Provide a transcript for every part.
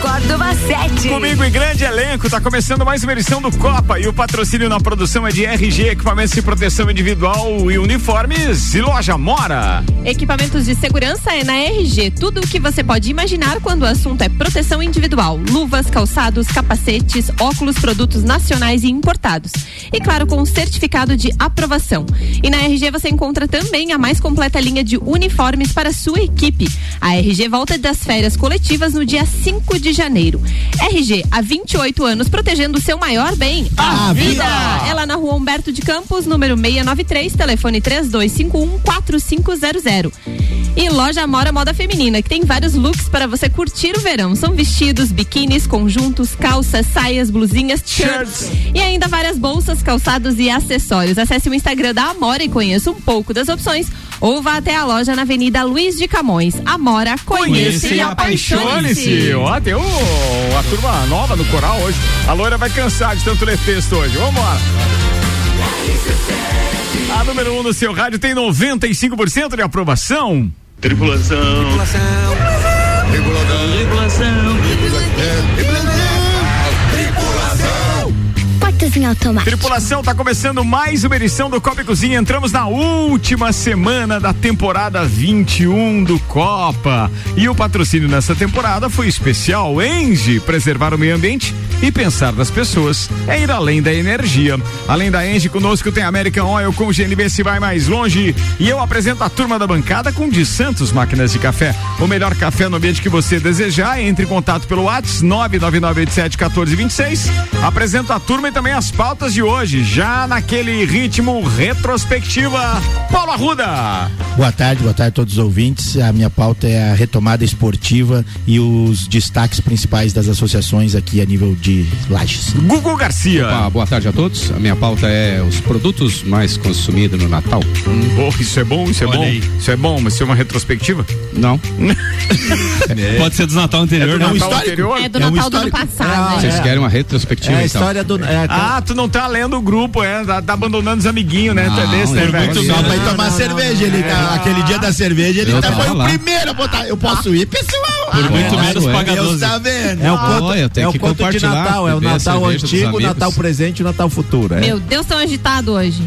Córdova 7. Comigo em grande elenco, tá começando mais uma edição do Copa e o patrocínio na produção é de RG, equipamentos de proteção individual e uniformes e loja Mora. Equipamentos de segurança é na RG. Tudo o que você pode imaginar quando o assunto é proteção individual. Luvas, calçados, capacetes, óculos, produtos nacionais e importados. E claro, com certificado de aprovação. E na RG você encontra também a mais completa linha de uniformes para sua equipe. A RG volta das férias coletivas no dia 5 de janeiro. RG, há 28 anos, protegendo o seu maior bem, a, vida. Ela na rua Humberto de Campos, número 693, telefone 3251 4500. E loja Mora Moda Feminina, que tem vários looks para você curtir o verão. São vestidos, biquínis, conjuntos, calças, saias, blusinhas, shirts e ainda várias bolsas, calçados e acessórios. Acesse o Instagram da Amora e conheça um pouco das opções ou vá até a loja na Avenida Luiz de Camões. Amora, conheça e apaixone-se. Ó, tem o, a turma nova no coral hoje. A loira vai cansar de tanto ler texto hoje. Vambora. A número 1 um no seu rádio tem 95% de aprovação. Tripulação. Tripulação. Tripulação. Em automático. Tripulação, tá começando mais uma edição do Copa e Cozinha. Entramos na última semana da temporada 21 do Copa. E o patrocínio nessa temporada foi especial. Engie, preservar o meio ambiente e pensar nas pessoas é ir além da energia. Além da Engie, conosco tem American Oil com GNB se vai mais longe. E eu apresento a turma da bancada com de Santos Máquinas de Café. O melhor café no ambiente que você desejar. Entre em contato pelo WhatsApp 999871426. Apresento a turma e também as pautas de hoje, já naquele ritmo retrospectiva. Paulo Arruda. Boa tarde, boa tarde a todos os ouvintes. A minha pauta é a retomada esportiva e os destaques principais das associações aqui a nível de Lages. Gugu Garcia. Opa, boa tarde a todos. A minha pauta é os produtos mais consumidos no Natal. Hum, oh, isso é bom, isso é Olha bom. aí. Isso é bom, mas isso é uma retrospectiva? Não. Pode ser dos Natal anterior, É do né? Natal anterior? É do É um Natal do ano passado. Vocês né? querem uma retrospectiva É a então? história do. É, Ah, tu não tá lendo o grupo, é? Tá, tá abandonando os amiguinhos, né? Tu é Não, desse, né, velho? muito só Não, pra ir não, tomar não, cerveja. ele tá- aquele dia da cerveja, ele tá, foi o lá. primeiro a botar. Eu posso ir, pessoal. Por muito Claro, menos é. paga Deus 12. tá vendo? É o conto, tenho é o conto de Natal, é o a Natal antigo, o. Natal presente e o Natal futuro. É. Meu Deus, tão agitado hoje.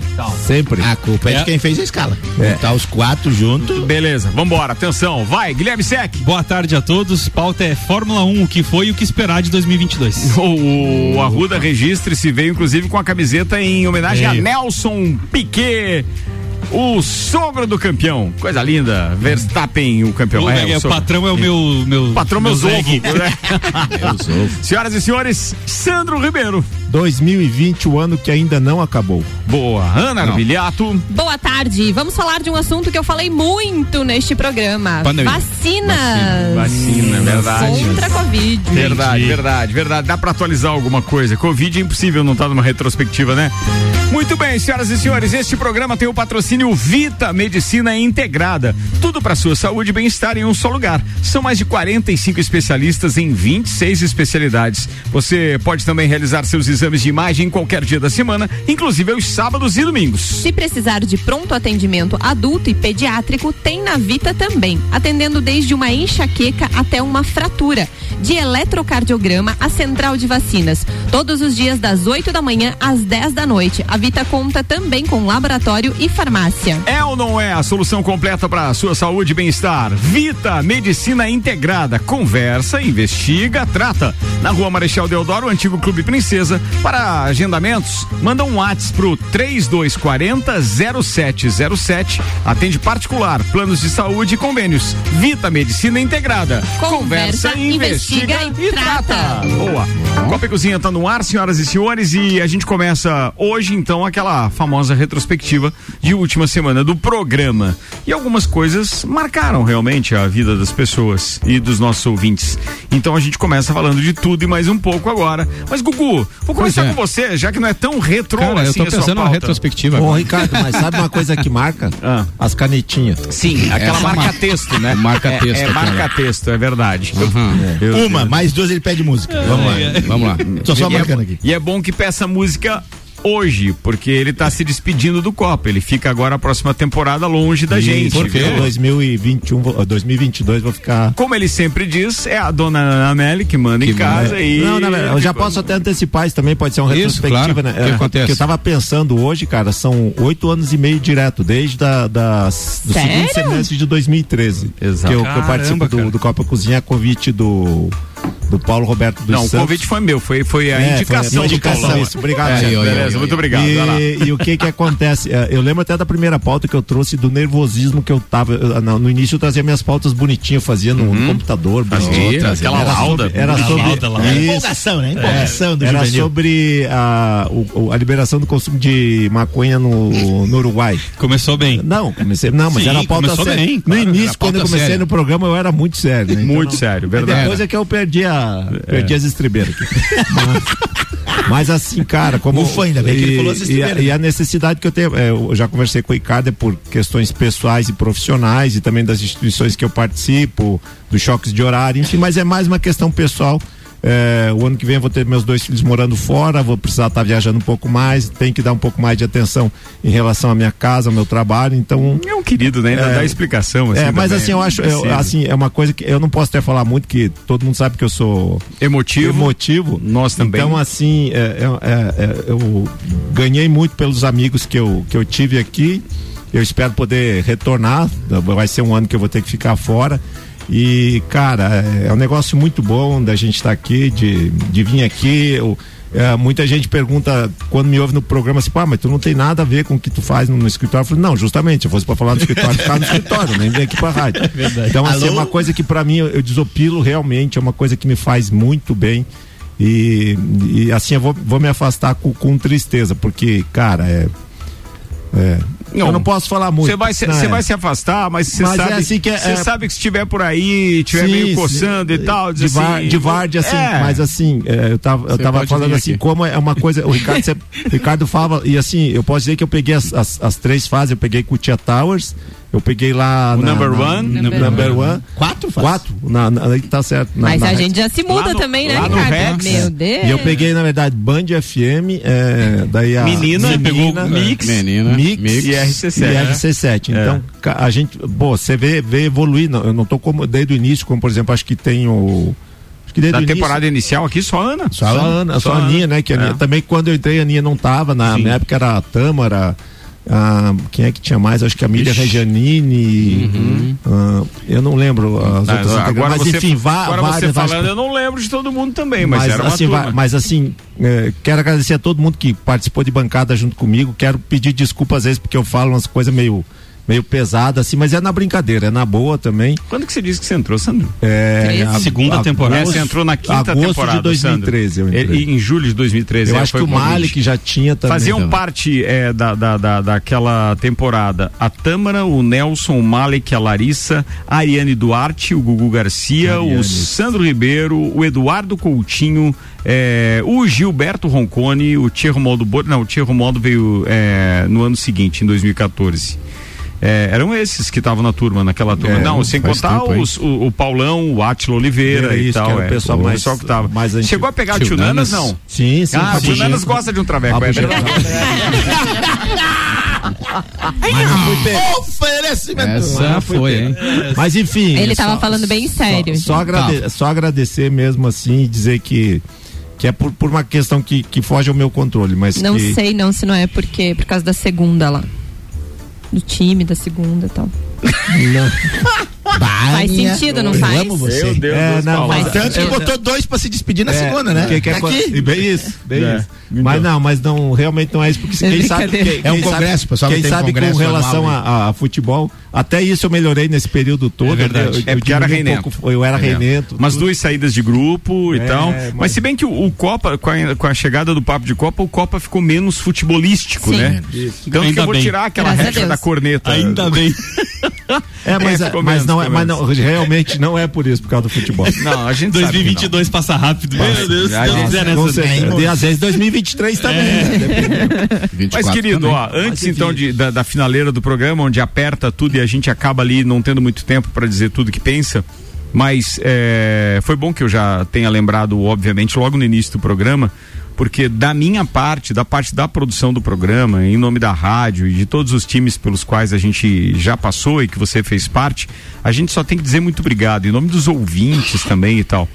Sempre. A culpa é, É. de quem fez a escala. É. Tá os quatro juntos. Beleza, vambora, atenção, vai, Guilherme Sec. Boa tarde a todos. Pauta é Fórmula 1, o que foi e o que esperar de 2022. O, o Arruda registre-se veio inclusive com a camiseta em homenagem a Veio. Nelson Piquet. O sogro do campeão. Coisa linda. Verstappen, o campeão. O, é, o o patrão é o meu. meu Patrão meu meus ovos. zeg. né? Senhoras e senhores, Sandro Ribeiro. 2020, o ano que ainda não acabou. Boa. Ana Não. Arbilhato. Boa tarde. Vamos falar de um assunto que eu falei muito neste programa. Pandemia. Vacinas. Vacina, é verdade. Contra a Covid. Verdade, verdade, verdade. Dá pra atualizar alguma coisa. Covid é impossível não estar numa retrospectiva, né? Muito bem, senhoras e senhores, este programa tem o patrocínio Vita Medicina Integrada. Tudo para sua saúde e bem-estar em um só lugar. São mais de 45 especialistas em 26 especialidades. Você pode também realizar seus exames de imagem em qualquer dia da semana, inclusive aos sábados e domingos. Se precisar de pronto atendimento adulto e pediátrico, tem na Vita também, atendendo desde uma enxaqueca até uma fratura. De eletrocardiograma a central de vacinas. Todos os dias das 8 da manhã às 10 da noite. A Vita conta também com laboratório e farmácia. É ou não é a solução completa para a sua saúde e bem-estar? Vita Medicina Integrada. Conversa, investiga, trata. Na rua Marechal Deodoro, antigo Clube Princesa. Para agendamentos, manda um WhatsApp pro 3240 0707. Atende particular, planos de saúde e convênios. Vita Medicina Integrada. Conversa, investiga e trata. Boa. Copa e Cozinha tá no ar, senhoras e senhores, e a gente começa hoje, então, aquela famosa retrospectiva de última semana do programa. E algumas coisas marcaram realmente a vida das pessoas e dos nossos ouvintes. Então a gente começa falando de tudo e mais um pouco agora. Mas, Gugu, vou começar é. com você, já que não é tão retrô Cara, eu assim tô a sua pensando numa retrospectiva. Ô. Ricardo, mas sabe uma coisa que marca? Ah. As canetinhas. Sim, aquela Essa marca mar- texto, né? Marca-texto, É, é marca-texto, é verdade. Uhum. Uma, mais duas ele pede música. Vamos lá. Vamos lá. Tô só E é- marcando aqui. E é bom que peça música hoje, porque ele tá se despedindo do Copa. Ele fica agora a próxima temporada longe da gente. Por quê? viu? 2021, vou- 2022 vou ficar. Como ele sempre diz, é a dona Ana Amélia que manda em casa e. Não, na verdade, eu já posso até antecipar isso também, pode ser uma Isso, retrospectiva, claro. né? O que É, acontece? que eu tava pensando hoje, cara, são oito anos e meio direto, desde da, das, do Sério? segundo semestre de 2013. Exato. Que eu, que eu participo Caramba, do, do Copa Cozinha a convite do, do Paulo Roberto dos Não, o Santos. convite foi meu, foi, foi a É, indicação foi a do indicação, Paulão. isso. Obrigado, É, beleza, muito obrigado. E, e o que que acontece? É, Eu lembro até da primeira pauta que eu trouxe do nervosismo que eu tava. no, no início eu trazia minhas pautas bonitinhas, eu fazia no, no computador. bonitinho. Fazia, aquela Era lauda. sobre- Era sobre. lauda. Isso. Empolgação, né? Empolgação do Era juvenil. sobre a, o- o- a liberação do consumo de maconha no, no Uruguai. Começou bem. Não, comecei. Não, mas Sim, era a pauta séria. bem, no claro, início, era quando eu comecei séria. no programa, eu era muito sério. né? Então Muito não- sério, verdade. Depois é que eu perdi, a, perdi as estribeiras aqui. Mas, mas assim, cara, como. Ufa, ainda bem que ele e- falou as e, a, e a necessidade que eu tenho. é, eu já conversei com o Ricardo é por questões pessoais e profissionais e também das instituições que eu participo, dos choques de horário, enfim, mas é mais uma questão pessoal. É, o ano que vem eu vou ter meus dois filhos morando fora, vou precisar estar viajando um pouco mais, tem que dar um pouco mais de atenção em relação à minha casa, ao meu trabalho, então É um querido, né? Ainda É. dá explicação. Assim, é, mas assim, eu acho, eu- Precisa. assim, é uma coisa que eu não posso até falar muito, que todo mundo sabe que eu sou Emotivo. emotivo. Nós também. Então, assim, é, é, é, é, eu ganhei muito pelos amigos que eu, que eu tive aqui. Eu espero poder retornar. Vai ser um ano que eu vou ter que ficar fora. E, cara, é, é um negócio muito bom da gente estar aqui, de, de vir aqui. Eu, é, muita gente pergunta quando me ouve no programa assim, pá, mas tu não tem nada a ver com o que tu faz no, no escritório. Eu falo, não, justamente, se fosse pra falar no escritório, ficar no escritório, nem vem aqui pra rádio. Então, assim, é Alô? uma coisa que pra mim eu, eu desopilo realmente, é uma coisa que me faz muito bem. E, e assim, eu vou, vou me afastar com, com tristeza, porque, cara, é. é, Não. eu não posso falar muito. Você vai, se- né? você vai se afastar, mas você é sabe, assim que é- você é- sabe que se estiver por aí, estiver Sim, meio sim. coçando e tal, de, assim, de várzea, assim, é. mas assim, é, eu tava, eu tava falando assim, aqui. como é uma coisa, o Ricardo, o Ricardo fala, e assim, eu posso dizer que eu peguei as, as, as três fases, eu peguei Cutia Towers, eu peguei lá O na, number na- one? Number number one, Quatro faz? quatro, na, na, aí tá certo. na- Mas na a Rex. gente já se muda Lá no- também, né, Ricardo? Meu Deus. E eu peguei, na verdade, Band FM, é, daí a Menina, menina, pegou é, Mix, Menina. Mix, Mix. e RC7. e RC7. Então, ca- a gente, pô, você vê, vê evoluir, não, eu não tô como desde o início, como por exemplo, acho que tem o início- temporada inicial aqui, só Ana. só a Ana, só a Aninha, né? Que a Aninha- É. também quando eu entrei, a Aninha não tava, na Sim. minha época era a Tâmara, ah, quem é que tinha mais? Acho que a Miriam Ixi. Regianini, ah, eu não lembro as Ah, outras agora mas você, enfim, vá, agora várias, você falando, eu não lembro de todo mundo também, mas, mas, era assim, mas assim, é, quero agradecer a todo mundo que participou de bancada junto comigo. Quero pedir desculpa às vezes porque eu falo umas coisas meio meio pesadas assim, mas é na brincadeira, é na boa também. Quando que você disse que você entrou, Sandro? É, a- Segunda a- temporada. É, você entrou na quinta agosto temporada, de 2013 eu Sandro. entrei. E- Em julho de 2013. Eu é, acho foi que o. Malik já tinha também. Faziam Também. parte é, da, da, da, daquela temporada a Tâmara, o Nelson, o Malek, a Larissa, a Ariane Duarte, o Gugu Garcia, Ariane. o Sandro Ribeiro, o Eduardo Coutinho, é, o Gilberto Roncone, o Tia Romualdo Bo... Não, o Tia Romualdo veio é, no ano seguinte, em 2014. É, eram esses que estavam na turma, naquela turma. É, não, sem contar tempo, os- o, o Paulão, o Átila Oliveira É e isso, tal. que era o é, pessoal o mais- pessoal que tava. mais antigo. Chegou a pegar o Tio Nanas, Nanas? não? Sim, sim. Ah, o Tio. Nanas gosta de um traveco, é verdade. Oferecimento. Essa foi, hein? Mas enfim. Ele tava só- falando bem sério. Só, só, agrade- só agradecer mesmo assim e dizer que que é por, por uma questão que, que foge ao meu controle, mas Não que sei não se não é porque por causa da segunda lá. Do time da segunda e tal. Faz sentido, não eu faz? amo você. Meu Deus É, não, mas- Tanto que botou dois pra se despedir na É, segunda, né? que- que é aqui. e Bem isso, bem É, isso. então. Mas não, mas não, realmente não é isso, porque É quem sabe. Quem, É um congresso, sabe, pessoal, Quem tem sabe com relação a, a futebol, até isso eu melhorei nesse período todo. É verdade. Eu, eu, É porque era um reinento. pouco, eu era reinento. Umas tudo. duas saídas de grupo e É, tal. Mas... mas- se bem que o, o Copa, com a, com a chegada do papo de Copa, o Copa ficou menos futebolístico, Sim. né? Então Ainda que eu vou bem. tirar aquela regra da corneta. Ainda bem. É, mas, É, é, mas menos, não é, mas não, realmente não é por isso, por causa do futebol. Não, a gente sabe que 2022 passa rápido. Meu Deus, disse. quiser Com nessa. certeza. E às vezes 2023 também. né? 24 Mas, querido, também. ó, antes então de- da, da finaleira do programa, onde aperta tudo e a gente acaba ali não tendo muito tempo para dizer tudo que pensa, mas é, foi bom que eu já tenha lembrado, obviamente, logo no início do programa, porque da minha parte, da parte da produção do programa, em nome da rádio e de todos os times pelos quais a gente já passou e que você fez parte, a gente só tem que dizer muito obrigado, em nome dos ouvintes também e tal.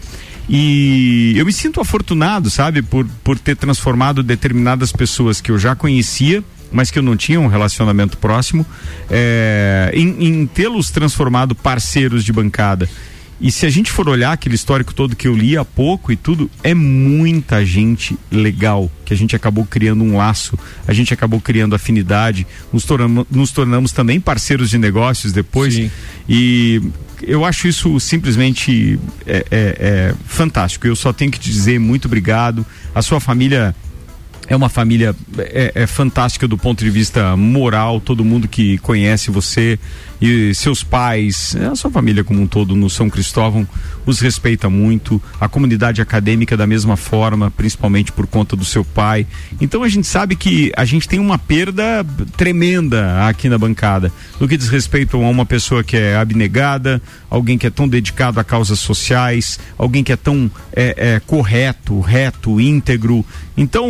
E eu me sinto afortunado, sabe, por, por ter transformado determinadas pessoas que eu já conhecia, mas que eu não tinha um relacionamento próximo, é, em, em tê-los transformado parceiros de bancada. E se a gente for olhar aquele histórico todo que eu li há pouco e tudo, é muita gente legal que a gente acabou criando um laço, a gente acabou criando afinidade, nos tornamos, nos tornamos também parceiros de negócios depois. Sim. E eu acho isso simplesmente é, é, é fantástico. Eu só tenho que te dizer muito obrigado. A sua família é uma família é, é, fantástica do ponto de vista moral, todo mundo que conhece você e seus pais, a sua família como um todo no São Cristóvão os respeita muito, a comunidade acadêmica da mesma forma, principalmente por conta do seu pai. Então a gente sabe que a gente tem uma perda tremenda aqui na bancada, no que diz respeito a uma pessoa que é abnegada, alguém que é tão dedicado a causas sociais, alguém que é tão é, é, correto, reto, íntegro. Então,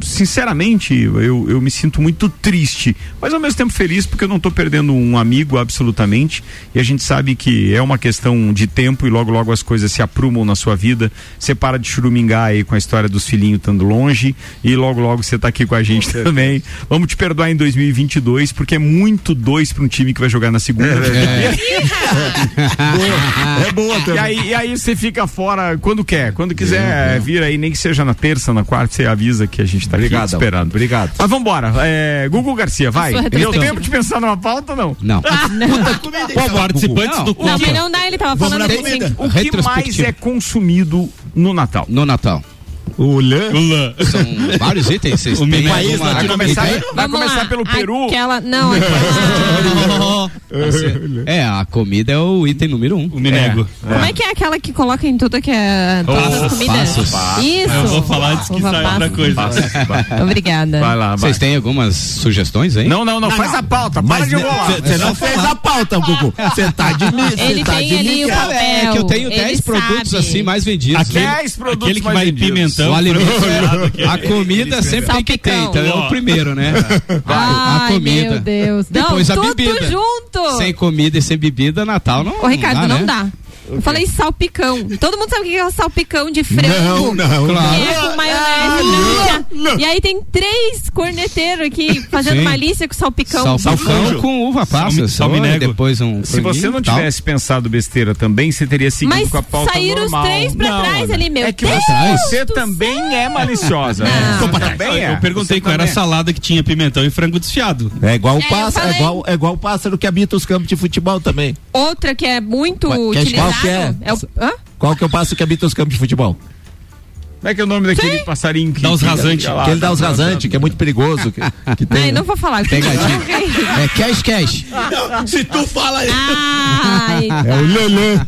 sinceramente, eu, eu me sinto muito triste, mas ao mesmo tempo feliz porque eu não estou perdendo um amigo absolutamente. E a gente sabe que é uma questão de tempo e logo, logo as coisas se aprumam na sua vida. Você para de churumingar aí com a história dos filhinhos estando longe e logo, logo você está aqui com a gente também. Vamos te perdoar em 2022 porque é muito dois para um time que vai jogar na segunda. É, boa. É boa E também. aí, e aí você fica fora quando quer. Quando quiser vir aí, nem que seja na terça, na quarta, você avisa que a gente tá aqui esperando. Obrigado. Mas vambora. É, Google Garcia, vai. Deu tempo de pensar numa pauta ou não? Não. Qual participantes Não. do Não, mas não dá, ele tava Vamos falando assim. comida. O que mais é consumido no Natal? No Natal. O Lã. Lula. São vários itens. Vocês O têm alguma- Vai começar, vai Vamos começar lá. pelo Peru. Aquela, não, aquela. É, a comida é o item número um. O Minego. Como é que é aquela que coloca em tudo que é todas Passos, as comidas? passos. Isso. Eu vou falar antes que saia outra coisa. Obrigada. Vai lá. Vocês têm algumas sugestões aí? Não, não, não, faz a pauta. Para Mas de enrolar. você não fez a pauta, Gugu. Você tá de mim. Ele Você tá tem de ali o papel. É que eu tenho Ele 10 produtos assim mais vendidos. Aquele- 10 produtos Aquele que mais vai vendidos. Pimentão. o alimento é, a comida sempre tem que ter, então é o primeiro, né? a Ai, comida. meu Deus. Depois não, a tudo bebida. junto. Sem comida e sem bebida, Natal não. Ô, Ricardo, não né? dá. Eu falei salpicão. Todo mundo sabe o que é salpicão de frango. Não, não, Claro. Que é com maionese. não. E aí tem três corneteiros aqui fazendo Sim. malícia com salpicão. Salpicão com uva passa. Salmi- salminego. Depois um Se você não tal. tivesse pensado besteira também, você teria seguido Mas com a pauta saíram os normal. três pra Não, trás ali, meu É que Deus você também é maliciosa. Não. Você também é. Eu perguntei Você qual era a é. salada que tinha pimentão e frango desfiado. É igual o É, pássaro, é igual, é igual o pássaro que habita os campos de futebol também. Outra que é muito qual utilizada. Que é? é o, hã? Qual que é o pássaro que habita os campos de futebol? Como é que é o nome daquele passarinho que Dá os rasantes. que- ele dá os rasantes, que é muito perigoso. Que, que tem. Ai, não vou falar. Pegadinha. É cash cash. Se tu fala isso. Ai, É o Lelê.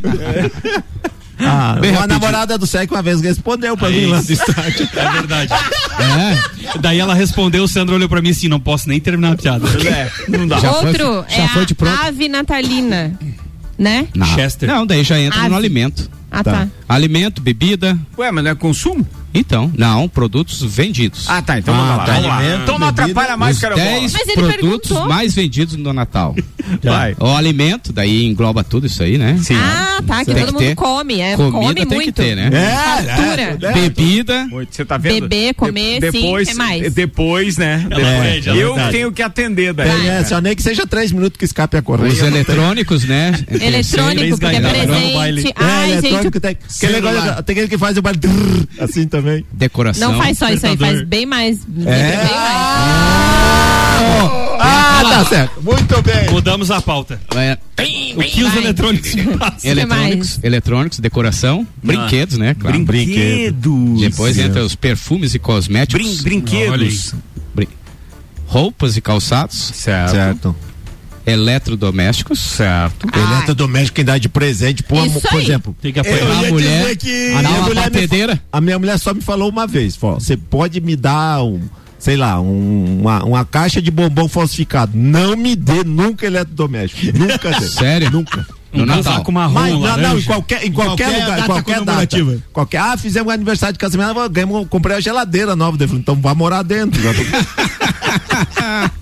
Ah, Bem uma rapidinho. namorada do Sec uma vez respondeu pra mim lá estádio. É verdade. É. Daí ela respondeu, o Sandro olhou pra mim assim, não posso nem terminar a piada. É, não dá. Já foi- Outro já é foi de pronto? a ave natalina. Né? Não. Chester. Não, daí já entra Ave. no alimento. Ah, tá. Alimento, bebida. Ué, mas não é consumo? Então, não, produtos vendidos. Ah, tá. Então Ah, vamos lá. tá. Vamos lá. Alimento, Então não bebida, atrapalha mais, cara. 10 Mas ele produtos perguntou. mais vendidos no Natal. Vai. O alimento, daí engloba tudo isso aí, né? Sim. Ah, tá. Que Tem todo que mundo ter. come. É, Comida come tem muito. que ter, né? Fartura. Bebida. Você tá vendo? Beber, comer, sim, depois, que mais? Depois, né? Depois. ela eu tenho que atender daí. Tem, é, só nem que seja três minutos que escape a correia. Os eletrônicos, né? Eletrônico, porque é presente. É, Ai, gente. Aquele negócio, tem aquele que faz o barulho assim também. Decoração. não faz só isso aí, faz bem mais. É. Bem mais. Ah, tá certo. Muito bem. Mudamos a pauta. É, O que os eletrônicos passam? eletrônicos, eletrônicos, decoração, brinquedos, né? Claro. Brinquedos. Depois entra os perfumes e cosméticos. Brin brinquedos. Brin- Roupas e calçados, Certo. Certo. Eletrodomésticos. Certo. Eletrodoméstico quem dá de presente, por, Isso por aí. exemplo. Tem que apoiar. ia A mulher, que a minha nova mulher me. A minha mulher só me falou uma vez, você pode me dar um sei lá, um- uma, uma caixa de bombom falsificado. Não me dê nunca eletrodoméstico. Nunca dê. Sério? Nunca. Um Natal. marrom, Mas, não, não, em qualquer, em qualquer, qualquer lugar, data qualquer data. Qualquer, ah, fizemos um aniversário de casamento, ganhei, comprei a geladeira nova. Falei, então vai morar dentro.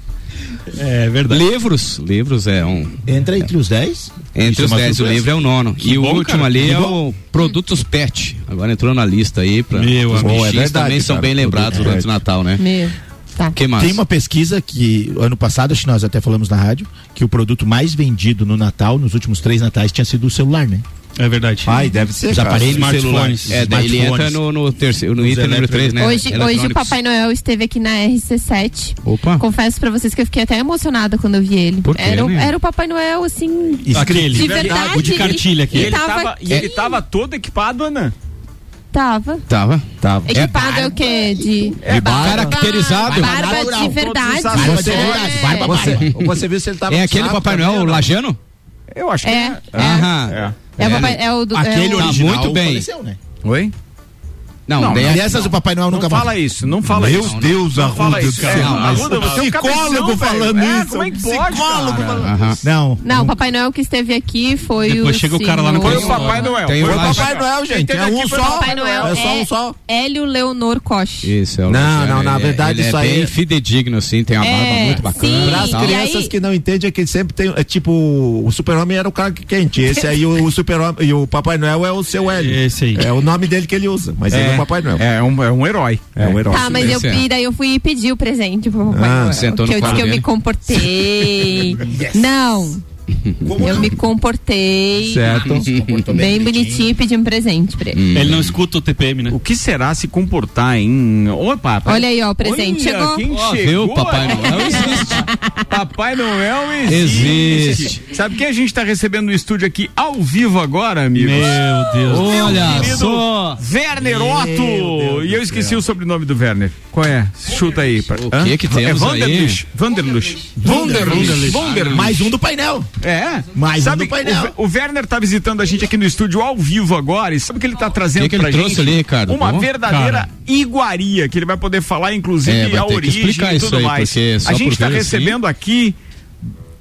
É verdade. Livros, livros é um. Entra entre os 10. Entre os uma 10, o livro é o nono. e o bom, último cara, ali que é bom. o Produtos Pet. Agora entrou na lista aí para Meu os bichinhos É verdade, também são cara, bem lembrados durante o Natal, né? Meu. Tá. que mais? Tem uma pesquisa que ano passado, acho que nós até falamos na rádio, que o produto mais vendido no Natal, nos últimos três natais, tinha sido o celular, né? É verdade. Ai, deve ser. Os aparelhos Smartphones. celulares. É, daí ele entra no, no terceiro, no item número 3, né? Hoje, hoje o. Papai Noel esteve aqui na RC7. Opa. Confesso pra vocês que eu fiquei até emocionada quando eu vi ele. Por quê, era, o- né? era o Papai Noel, assim. Aquele. De verdade. O de cartilha aqui. E Ele tava e ele tava todo equipado, Ana. Tava. Tava. Tava. Equipado é, o quê? De. É caracterizado. Barba Barba de verdade. Barba de É. verdade, barba, Você, barba. você viu se ele tava É aquele Papai Noel não? lajano? Eu acho que É. É. Aham. É. É, o É, papai, né? é o do. Aquele é o, Tá original muito bem. faleceu, né? Oi? Não, Não, não. é- Aliás, o Papai Noel Não nunca fala isso, não fala Meu isso. Deus, Não fala Arruda, isso. cara. É, Não, mas- Arruda, você é um Psicólogo falando É, isso, Como é que pode, psicólogo falando- Aham. Não. Não, o Papai Noel que esteve aqui foi Depois o. chega o cara lá no Foi o. Papai Noel. Tem Foi o Papai Noel, gente. É um só. Papai Noel É só um só. Hélio Leonor Koch. Isso, é o Não, não, na é- verdade, ele isso é aí- bem fidedigno, assim, tem uma barba É, muito bacana. sim. Para as crianças que não entendem é que sempre tem. É tipo, o super-homem era o cara que quente. Esse aí, o, super-homem. E o Papai Noel é o seu Hélio. Esse aí. É o nome dele que ele usa. Mas ele é o Papai Noel. É um, é um herói. É um herói. Tá, mas eu, esse é. e daí eu fui pedir o presente pro Papai Ah, Noel. sentou que no eu disse que eu me comportei. Não. Eu me comportei Certo. bem bonitinho e pedi um presente pra ele. Ele não escuta o TPM, né? O que será se comportar em. Opa, Olha aí, ó, o presente Olha, chegou. Quem Ó, chegou? viu? Papai Noel existe. Papai Noel existe. Existe. Sabe quem a gente está recebendo no estúdio aqui ao vivo agora, amigos? Meu Deus. Olha querido só. Werner Otto! E eu esqueci o sobrenome do Werner. Qual é? Chuta aí. O Hã? que que temos é aí? Vanderluch. Vanderluch. Vanderluch. Vanderluch. Mais um do painel. É. Mais um sabe, do painel. O, o Werner tá visitando a gente aqui no estúdio ao vivo agora e sabe o que ele tá trazendo Que que ele pra trouxe gente? ali, Ricardo? Uma Bom? verdadeira Cara. iguaria, que ele vai poder falar, inclusive, É, a origem e isso tudo aí, mais. só A gente tá ver assim- recebendo aqui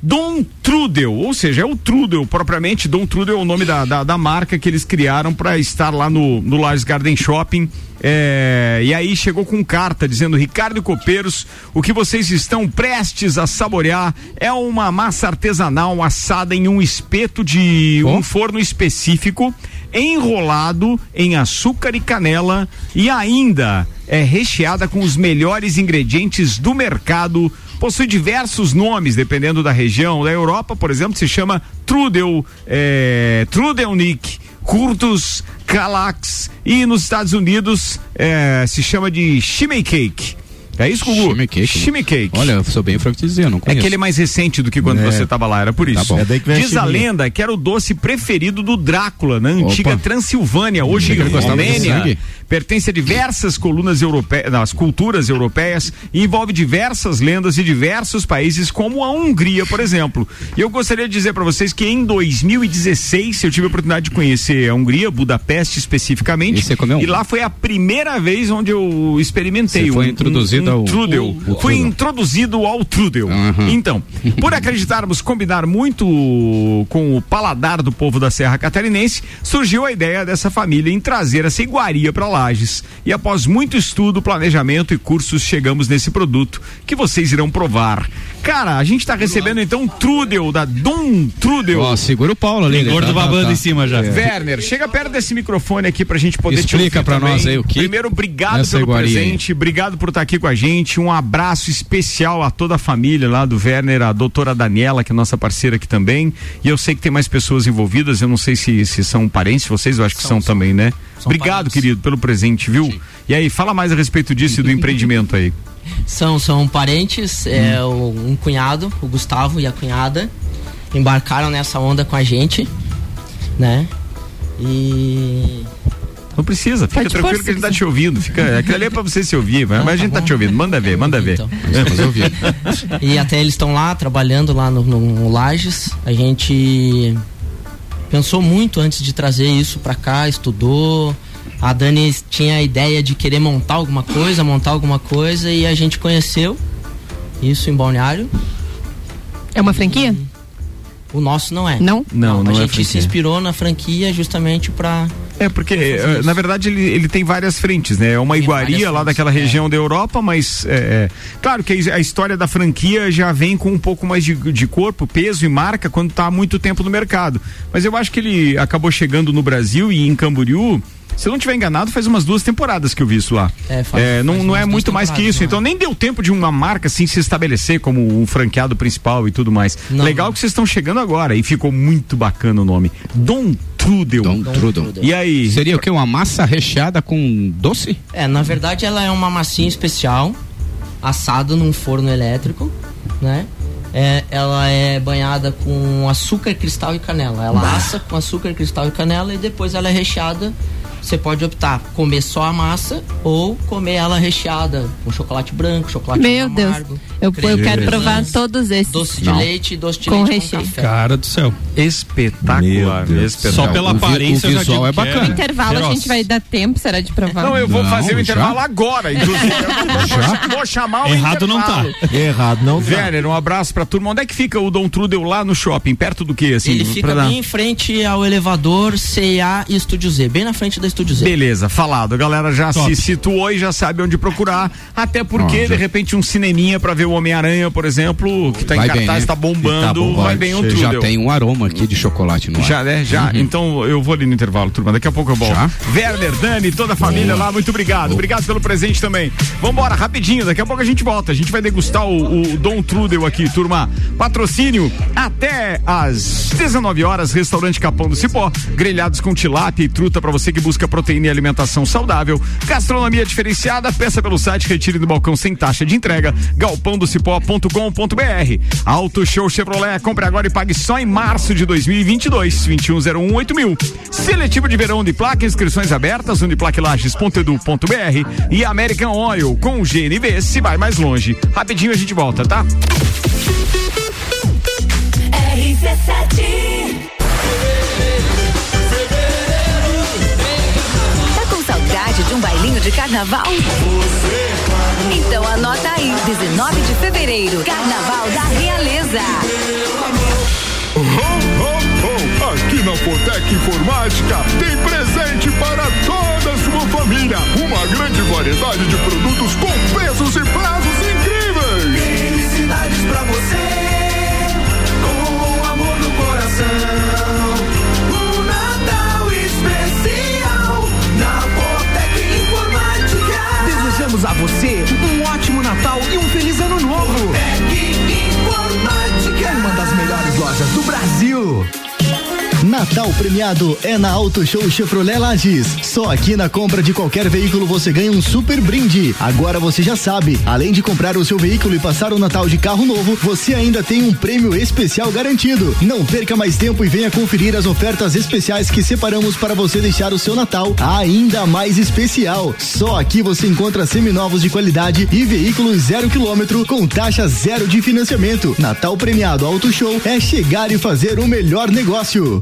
Dom Trudel, ou seja, é o Trudel propriamente. Dom Trudel é o nome da, da, da marca que eles criaram para estar lá no, no Lages Garden Shopping. É, e aí chegou com carta dizendo: Ricardo Copeiros, o que vocês estão prestes a saborear é uma massa artesanal assada em um espeto de um forno específico, enrolado em açúcar e canela e ainda é recheada com os melhores ingredientes do mercado possui diversos nomes, dependendo da região. Da Europa, por exemplo, se chama Trudel, é, Trudelnick, Curtus, Calax. E nos Estados Unidos é, se chama de Shimmy Cake. É isso, Gugu? Shimmy cake. Shimmy Cake. Olha, eu sou bem franco te dizer, eu não É conheço. que ele é mais recente do que quando você estava lá, era por isso. bom. É daí que vem a Diz a chimia. lenda que era o doce preferido do Drácula, na antiga Opa. Transilvânia, hoje Romênia. Pertence a diversas colunas europeias, nas culturas europeias e envolve diversas lendas de diversos países, como a Hungria, por exemplo. E eu gostaria de dizer para vocês que em 2016 eu tive a oportunidade de conhecer a Hungria, Budapeste especificamente. E você comeu? E lá foi a primeira vez onde eu experimentei Você foi um, introduzido um, ao- trudel. o- o Fui trudel. introduzido ao trudel. Aham. Então, por acreditarmos combinar muito com o paladar do povo da Serra Catarinense, surgiu a ideia dessa família em trazer essa iguaria para Lages. E após muito estudo, planejamento e cursos, chegamos nesse produto que vocês irão provar. Cara, a gente tá recebendo então um trudel da Dom Trudel. Ó, segura o Paulo ali. Ele gordo tá- tá- babando tá. em cima já. Werner, chega perto desse microfone aqui pra gente poder te Explica pra também. nós aí o que Primeiro, obrigado essa pelo iguaria presente, obrigado por estar aqui com a gente. Um abraço especial a toda a família lá do Werner, a doutora Daniela, que é nossa parceira aqui também. E eu sei que tem mais pessoas envolvidas, eu não sei se, se são parentes, vocês eu acho que são, também, né? obrigado, parentes. querido, pelo presente, viu? E aí, fala mais a respeito disso e do empreendimento aí. São, são parentes, é, o- um cunhado, o Gustavo e a cunhada, embarcaram nessa onda com a gente, né? E. Não precisa, fica tranquilo pôr, que a gente se tá te ouvindo. Fica, aquilo ali é pra você se ouvir, mas, Não, mas a tá gente tá bom. te ouvindo. Manda ver, manda ver. Então. Ouvir. E até eles estão lá trabalhando lá no, no, no Lages. A gente pensou muito antes de trazer isso pra cá, estudou, A Dani tinha a ideia de querer montar alguma coisa, montar alguma coisa e a gente conheceu isso em Balneário. É uma franquia? O nosso não é. Não? Não, não a é gente se franquia. inspirou na franquia justamente pra. É, porque, eh, na verdade, ele, ele tem várias frentes, né? É uma Tem iguaria lá frentes, daquela é. região da Europa, mas é, é, claro que a, a história da franquia já vem com um pouco mais de, de corpo, peso e marca quando está há muito tempo no mercado. Mas eu acho que ele acabou chegando no Brasil e em Camboriú. Se eu não estiver enganado, faz umas duas temporadas que eu vi isso lá. É, faz- não, faz não é muito mais que isso. não é? Então nem deu tempo de uma marca assim se estabelecer como um franqueado principal e tudo mais. Não, Legal não. que vocês estão chegando agora e ficou muito bacana o nome. Dom Trudel. Dom Trudel. Trudel. E aí? Seria o que? Uma massa recheada com doce? É, na verdade ela é uma massinha especial, assada num forno elétrico, né? É, ela é banhada com açúcar, cristal e canela. Ela assa com açúcar, cristal e canela e depois ela é recheada. Você pode optar comer só a massa ou comer ela recheada com chocolate branco, chocolate Meu Deus. Eu, eu quero provar todos esses. doce de Não. leite e doce de Com leite recheio. com café. Cara do céu. Espetacular, espetacular. Só pela o vi- aparência o já visual digo é que bacana. No intervalo a gente vai dar tempo, será de provar? Não, eu vou Não, fazer o já? intervalo agora, inclusive. Eu Já? Vou, vou chamar o Errado não tá. intervalo. Errado, não tá. Werner, um abraço pra turma. Onde é que fica o Dom Trudel lá no shopping? Perto do que, assim? Ele pra fica dar- bem em frente ao elevador CIA e Estúdio Z, bem na frente da Estúdio Z. Beleza, falado. A galera já Top. se situou e já sabe onde procurar. Até porque, Ó, já- de repente, um cineminha pra ver o Homem-Aranha, por exemplo, que tá em Vai bem, cartaz, né? tá bombando, Tá bombando. vai bem o Já Trudel. tem um aroma aqui de chocolate no ar. Já, né? Já. Então eu vou ali no intervalo, turma. Daqui a pouco eu volto. Já? Werner, Dani, toda a família lá, muito obrigado. Obrigado pelo presente também. Vambora, rapidinho. Daqui a pouco a gente volta. A gente vai degustar o, o Dom Trudel aqui, turma. Patrocínio até às 19 horas. Restaurante Capão do Cipó. Grelhados com tilápia e truta para você que busca proteína e alimentação saudável. Gastronomia diferenciada. Peça pelo site, retire do balcão sem taxa de entrega mundocipó.com.br. Auto Show Chevrolet, compre agora e pague só em março de 2022, 2101 8000. Seletivo de verão de placa, inscrições abertas, uniplaquilages.edu.br e American Oil com o GNV se vai mais longe. Rapidinho a gente volta, tá? RC7 de carnaval? Então anota aí, 19 de fevereiro, Carnaval da Realeza. Aqui na Fortec Informática tem presente para toda a sua família. Uma grande variedade de produtos com preços e prazos incríveis. Felicidades para você, com amor no coração. Desejamos a você um ótimo Natal e um feliz ano novo. Fortec Informática. Uma das melhores lojas do Brasil. Natal premiado é na Auto Show Chevrolet Lages. Só aqui na compra de qualquer veículo você ganha um super brinde. Agora você já sabe, além de comprar o seu veículo e passar o Natal de carro novo, você ainda tem um prêmio especial garantido. Não perca mais tempo e venha conferir as ofertas especiais que separamos para você deixar o seu Natal ainda mais especial. Só aqui você encontra seminovos de qualidade e veículos zero quilômetro com taxa zero de financiamento. Natal premiado Auto Show é chegar e fazer o melhor negócio.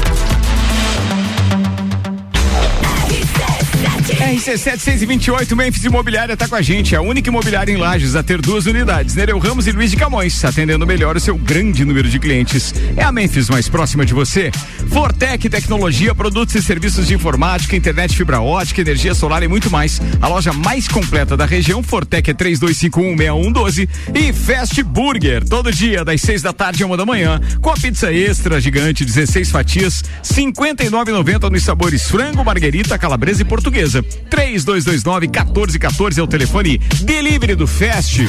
RC7 628, Memphis Imobiliária tá com a gente. A única imobiliária em Lages a ter duas unidades, Nereu Ramos e Luiz de Camões, atendendo melhor o seu grande número de clientes. É a Memphis mais próxima de você. Fortec Tecnologia, produtos e serviços de informática, internet fibra ótica, energia solar e muito mais. A loja mais completa da região, Fortec é 32516112 e Fast Burger, todo dia das seis da tarde a uma da manhã, com a pizza extra gigante, 16 fatias, 59,90 nos sabores frango, marguerita, calabresa e portuguesa. 3229 1414 é o telefone delivery do Fast.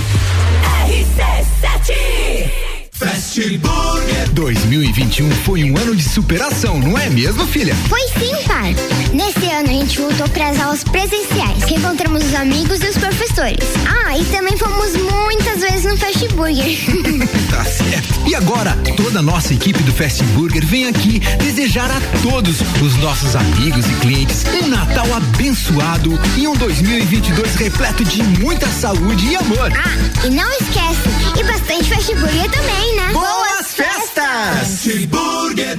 Fast Burger. 2021 foi um ano de superação, não é mesmo, filha? Foi sim, pai. Nesse ano a gente voltou para as aulas presenciais, reencontramos os amigos e os professores. Ah, e também fomos muitas vezes no Fast Burger. Tá certo. E agora, toda a nossa equipe do Fast Burger vem aqui desejar a todos os nossos amigos e clientes um Natal abençoado e um 2022 repleto de muita saúde e amor. Ah, e não esquece, e bastante Fast Burger também, né? Boas festas! Fast Burger.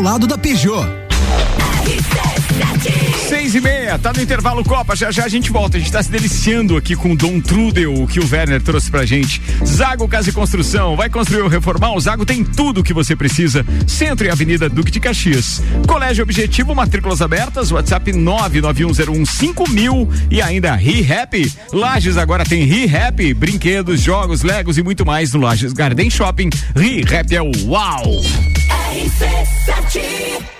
Ao lado da Peugeot. Seis e meia, tá no intervalo Copa, já já a gente volta, a gente tá se deliciando aqui com o Dom Trudel, o que o Werner trouxe pra gente. Zago Casa e Construção, vai construir ou reformar? O Zago tem tudo o que você precisa, Centro e Avenida Duque de Caxias. Colégio Objetivo, matrículas abertas, WhatsApp 991015000 e ainda ReHap. Lages agora tem ReHap, brinquedos, jogos, legos e muito mais no Lages Garden Shopping. ReHap é o uau! RC7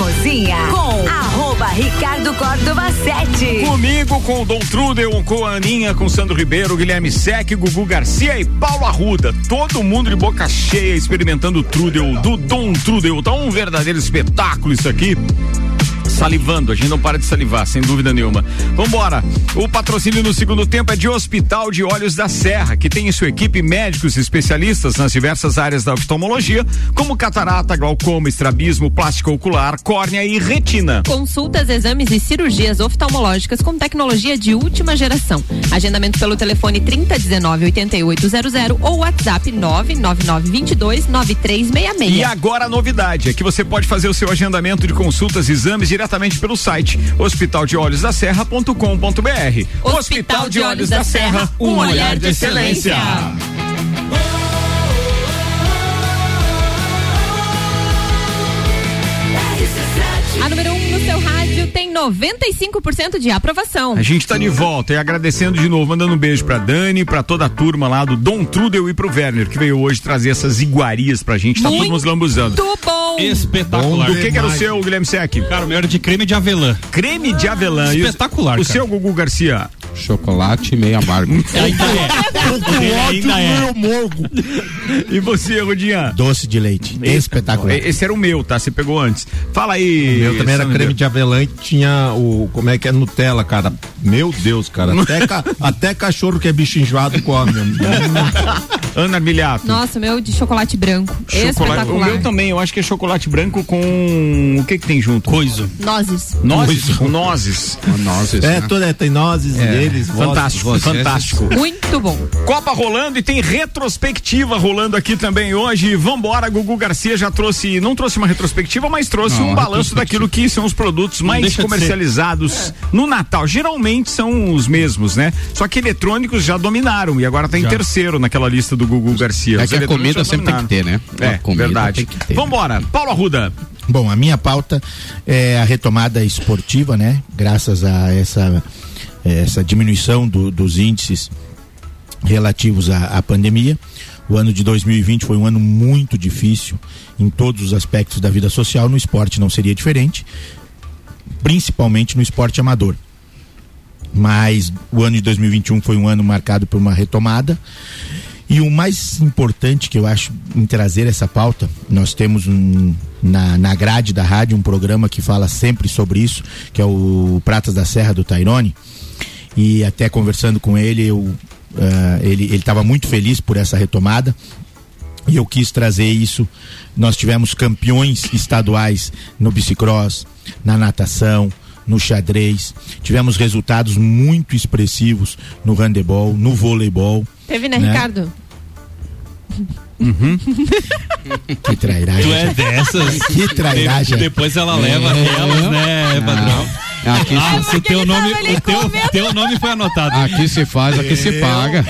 Cozinha com arroba Ricardo Córdova 7. Comigo, com o Dom Trudel, com a Aninha, com Sandro Ribeiro, Guilherme Sec, Gugu Garcia e Paulo Arruda. Todo mundo de boca cheia experimentando o Trudel do Dom Trudel. Tá um verdadeiro espetáculo isso aqui. Salivando, a gente não para de salivar, sem dúvida nenhuma. Vambora. O patrocínio no segundo tempo é de Hospital de Olhos da Serra, que tem em sua equipe médicos especialistas nas diversas áreas da oftalmologia, como catarata, glaucoma, estrabismo, plástico ocular, córnea e retina. Consultas, exames e cirurgias oftalmológicas com tecnologia de última geração. Agendamento pelo telefone 3019 8800 ou WhatsApp 999 22 9366. E agora a novidade é que você pode fazer o seu agendamento de consultas e exames diretamente pelo site hospitaldeolhosdaserra.com.br. Hospital de Olhos da Serra, um olhar de excelência. RC7 A número 1 um no seu rádio tem 95% de aprovação. A gente tá de volta e agradecendo de novo, mandando um beijo pra Dani, pra toda a turma lá do Dom Trudel e pro Werner, que veio hoje trazer essas iguarias pra gente. Tá Muito todo nos lambuzando. bom! Espetacular. Do que, que era o seu, Guilherme Sec? Cara, o meu era de creme de avelã. Creme de avelã. O- Espetacular, O cara. seu, Gugu Garcia? Chocolate meio amargo. Ainda é. Ainda é. E você, Rodinha? Doce de leite. Espetacular. Esse era o meu, tá? Você pegou antes. Fala aí. O meu também era creme de avelã e tinha o. Como é que é? Nutella, cara. Meu Deus, cara. Até, ca- até cachorro que é bicho enjoado come. Ana Armiliato. Nossa, o meu de chocolate branco. Chocolate. O Espetacular. meu também, eu acho que é chocolate branco com. O que que tem junto? Coiso. Nozes. Nozes. Com nozes. Nozes, É, né? toda, é, tem nozes É, deles. fantástico, vozes. fantástico. Muito bom. Copa rolando e tem retrospectiva rolando aqui também hoje. Vambora, Gugu Garcia já trouxe, não trouxe uma retrospectiva, mas trouxe Não, um balanço daquilo que são os produtos mais comercializados no Natal. Geralmente são os mesmos, né? Só que eletrônicos já dominaram e agora tá em Já. terceiro naquela lista do Gugu Garcia. É Os que a comida sempre tem que dominaram. ter, né? É, comida verdade. tem que ter. Vambora, Paulo Arruda. Bom, a minha pauta é a retomada esportiva, né? Graças a essa, essa diminuição do- dos índices relativos à, à pandemia. O ano de 2020 foi um ano muito difícil em todos os aspectos da vida social. No esporte não seria diferente, principalmente no esporte amador. Mas o ano de 2021 foi um ano marcado por uma retomada. E o mais importante que eu acho em trazer essa pauta, nós temos um, na, na grade da rádio um programa que fala sempre sobre isso, que é o Pratas da Serra do Tairone. E até conversando com ele, eu, ah, ele estava muito feliz por essa retomada. E eu quis trazer isso. Nós tivemos campeões estaduais no bicicross, na natação, no xadrez. Tivemos resultados muito expressivos no handebol, no voleibol. Teve, né, Né? Ricardo? Que trairagem. Tu é dessas. Que trairagem. De- Depois ela leva aquelas, né, padrão? Aqui, Nossa, o teu nome, o teu, teu nome foi anotado. aqui se faz, aqui se paga.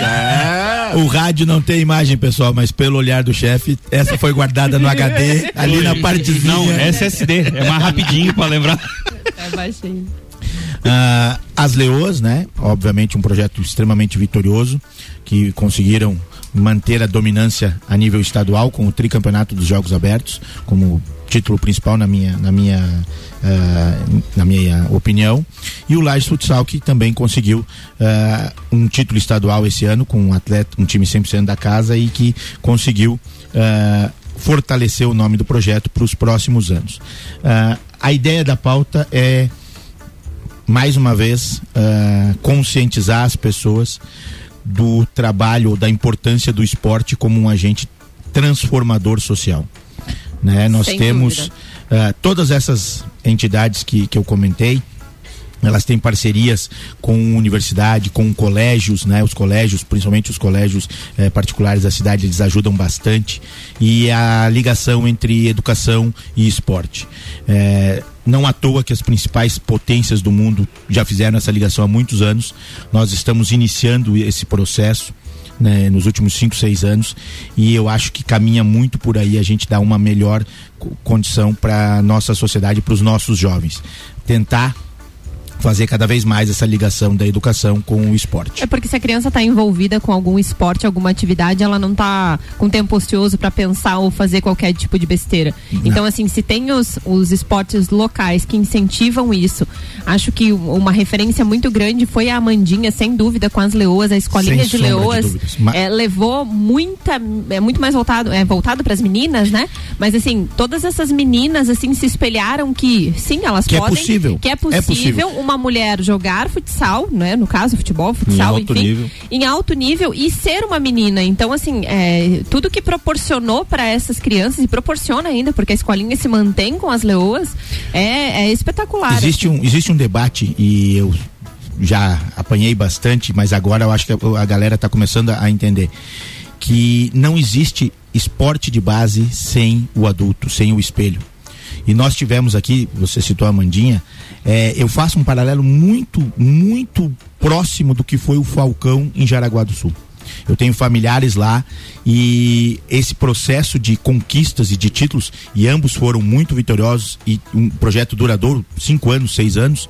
O rádio não tem imagem, pessoal, mas pelo olhar do chefe, essa foi guardada no HD, ali na partezinha. Não, SSD. É mais rapidinho pra lembrar. É baixinho. Ah, as Leoas, né? Obviamente um projeto extremamente vitorioso, que conseguiram manter a dominância a nível estadual com o tricampeonato dos Jogos Abertos, como título principal na minha, na minha, ah, na minha opinião. E o Lages Futsal, que também conseguiu ah, um título estadual esse ano com um atleta, um time 100% da casa e que conseguiu ah, fortalecer o nome do projeto para os próximos anos. A ideia da pauta é mais uma vez conscientizar as pessoas do trabalho, da importância do esporte como um agente transformador social. Né? Nós Sem temos ah, todas essas entidades que, que eu comentei, elas têm parcerias com universidade, com colégios, né? Os colégios, principalmente os colégios eh, particulares da cidade, eles ajudam bastante. E a ligação entre educação e esporte. Eh, não à toa que as principais potências do mundo já fizeram essa ligação há muitos anos. Nós estamos iniciando esse processo. Né, nos últimos 5, 6 anos e eu acho que caminha muito por aí a gente dar uma melhor co- condição para nossa sociedade, para os nossos jovens. Tentar fazer cada vez mais essa ligação da educação com o esporte. É porque se a criança está envolvida com algum esporte, alguma atividade, ela não está com tempo ocioso para pensar ou fazer qualquer tipo de besteira. Então, assim, se tem os, os esportes locais que incentivam isso, acho que uma referência muito grande foi a Amandinha, sem dúvida, com as leoas, a escolinha de de leoas. dúvidas. Ma- é, levou muita, é muito mais voltado, é voltado para as meninas, né? Mas assim, todas essas meninas assim se espelharam que sim, elas Que é podem, possível. que é É possível, possível. Uma mulher jogar futsal, né? No caso, futebol, futsal, alto enfim, nível. em alto nível e ser uma menina. Então, assim, é, tudo que proporcionou para essas crianças e proporciona ainda, porque a escolinha se mantém com as leoas, é, é espetacular. Existe um, existe um debate e eu já apanhei bastante, mas agora eu acho que a, a galera está começando a entender que não existe esporte de base sem o adulto, sem o espelho. E nós tivemos aqui, você citou a Mandinha, é, eu faço um paralelo muito, muito próximo do que foi o Falcão em Jaraguá do Sul. Eu tenho familiares lá e esse processo de conquistas e de títulos, e ambos foram muito vitoriosos e um projeto duradouro, cinco anos, seis anos.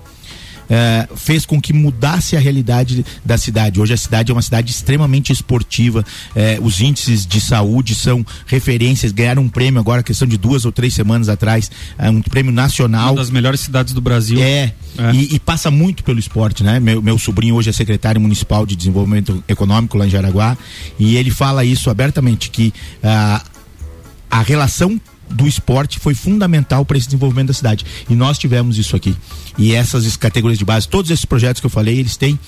Eh, fez com que mudasse a realidade da cidade. Hoje a cidade é uma cidade extremamente esportiva. eh, os índices de saúde são referências. Ganharam um prêmio agora, questão de duas ou três semanas atrás, eh, um prêmio nacional. Uma das melhores cidades do Brasil. É. E, e passa muito pelo esporte, né? Meu, meu sobrinho hoje é secretário municipal de desenvolvimento econômico lá em Jaraguá e ele fala isso abertamente que ah, a relação do esporte foi fundamental para esse desenvolvimento da cidade e nós tivemos isso aqui e essas categorias de base, todos esses projetos que eu falei, eles têm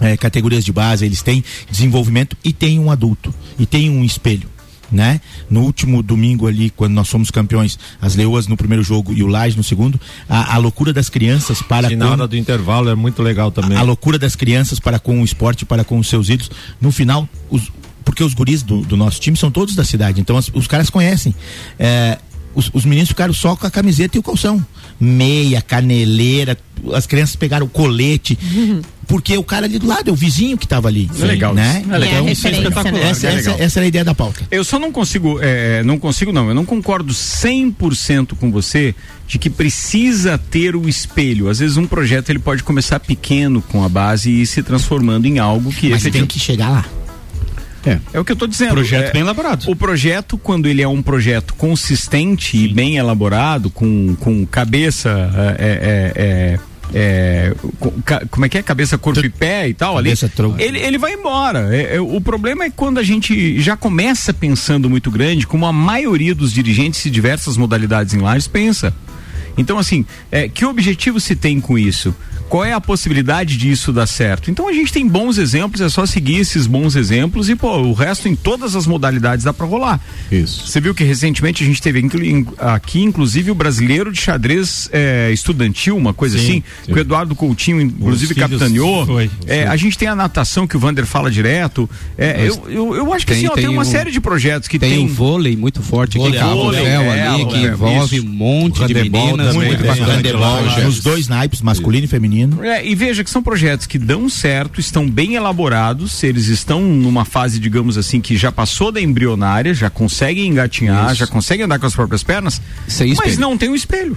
eh, categorias de base, eles têm desenvolvimento e tem um adulto e tem um espelho né? No último domingo ali, quando nós fomos campeões, as Leoas no primeiro jogo e o Laje no segundo, a, a loucura das crianças para na com- do intervalo é muito legal também. a, a loucura das crianças para com o esporte, para com os seus ídolos. No final, os- porque os guris do, do nosso time são todos da cidade, então as- os caras conhecem. É, os, os meninos ficaram só com a camiseta e o calção. Meia, caneleira, as crianças pegaram o colete. Porque o cara ali do lado é o vizinho que estava ali. É legal né? É legal. Então, Isso é espetacular, Essa, é essa- essa era a ideia da pauta. Eu só não consigo, é, não consigo não, eu não concordo 100% com você de que precisa ter o espelho. Às vezes um projeto ele pode começar pequeno com a base e ir se transformando em algo que Mas tem efetivamente- que chegar lá. É. é o que eu estou dizendo. Projeto É, bem elaborado. O projeto, quando ele é um projeto consistente e bem elaborado, com, com cabeça. É, é, é, é, como é que é? Cabeça, corpo e pé e tal ali. Tronco. Ele, ele vai embora. É, é, o problema é quando a gente já começa pensando muito grande, como a maioria dos dirigentes de diversas modalidades em lajes pensa. Então, assim, é, que objetivo se tem com isso? Qual é a possibilidade disso dar certo? Então a gente tem bons exemplos, é só seguir esses bons exemplos e, pô, o resto em todas as modalidades dá pra rolar. Isso. Você viu que recentemente a gente teve aqui, inclusive, o brasileiro de xadrez é, estudantil, uma coisa Sim, assim, sim. que o Eduardo Coutinho, inclusive, capitaneou. foi, É, a gente tem a natação que o Vander fala direto. É, eu, eu, eu acho que tem- sim, ó, tem, tem uma um- série de projetos que Tem, tem. o vôlei muito forte aqui, Vôlei, Cabo vôlei, é, ali, é, que envolve isso. um monte de meninas. também, muito handebol, Projetos. Nos dois naipes, masculino e feminino. É, e veja que são projetos que dão certo, estão bem elaborados, eles estão numa fase, digamos assim, que já passou da embrionária, já conseguem engatinhar, já conseguem andar com as próprias pernas, Sem mas espelho. não tem um espelho.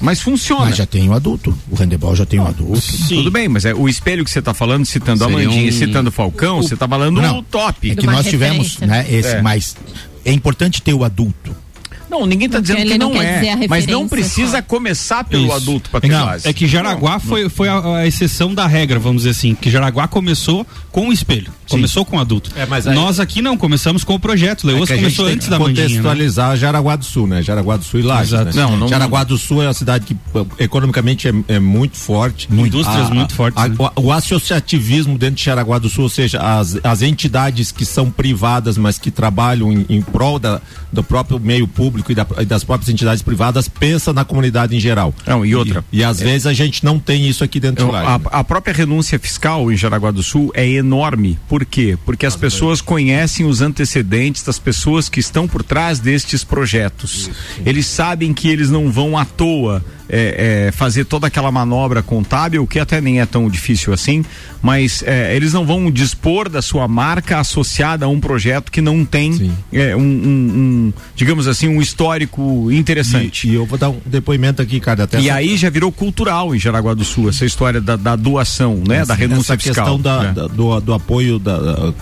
Mas funciona. Mas já tem o adulto. O handebol já tem o adulto. Tudo bem, mas é o espelho que você está falando, citando a Seria Mandinha e um- citando o Falcão, você está falando Não. o top. É que Uma nós tivemos, referência. né? Esse, É. mas é importante ter o adulto. Não, ninguém está dizendo que não não, é, mas não precisa só. começar pelo Isso. adulto para ter Não, base. É que Jaraguá foi, foi a, a exceção da regra, vamos dizer assim. Que Jaraguá começou com o espelho. Começou com adulto. É, mas aí- Nós aqui não, começamos com o projeto. Leoas É a começou antes da Mandinha. Né? contextualizar Jaraguá do Sul, né? Jaraguá do Sul e Lages, Exato. né? Não, não- Jaraguá do Sul é uma cidade que economicamente é, é muito forte. Indústrias muito fortes, a- né? o, o associativismo dentro de Jaraguá do Sul, ou seja, as, as entidades que são privadas, mas que trabalham em, em prol da, do próprio meio público e, da- e das próprias entidades privadas, pensa na comunidade em geral. Não, e outra. E, às vezes a gente não tem isso aqui dentro Eu- de Lages. a, a própria renúncia fiscal em Jaraguá do Sul é enorme. Por quê? Porque as pessoas conhecem os antecedentes das pessoas que estão por trás destes projetos. Eles sabem que eles não vão à toa é, é, fazer toda aquela manobra contábil, que até nem é tão difícil assim, mas é, eles não vão dispor da sua marca associada a um projeto que não tem é, um, um- um, digamos assim, um histórico interessante. E, e eu vou dar um depoimento aqui, cara. Até E essa- aí já virou cultural em Jaraguá do Sul, essa história da, da doação, né? da renúncia essa fiscal. questão da, né? da- do, do apoio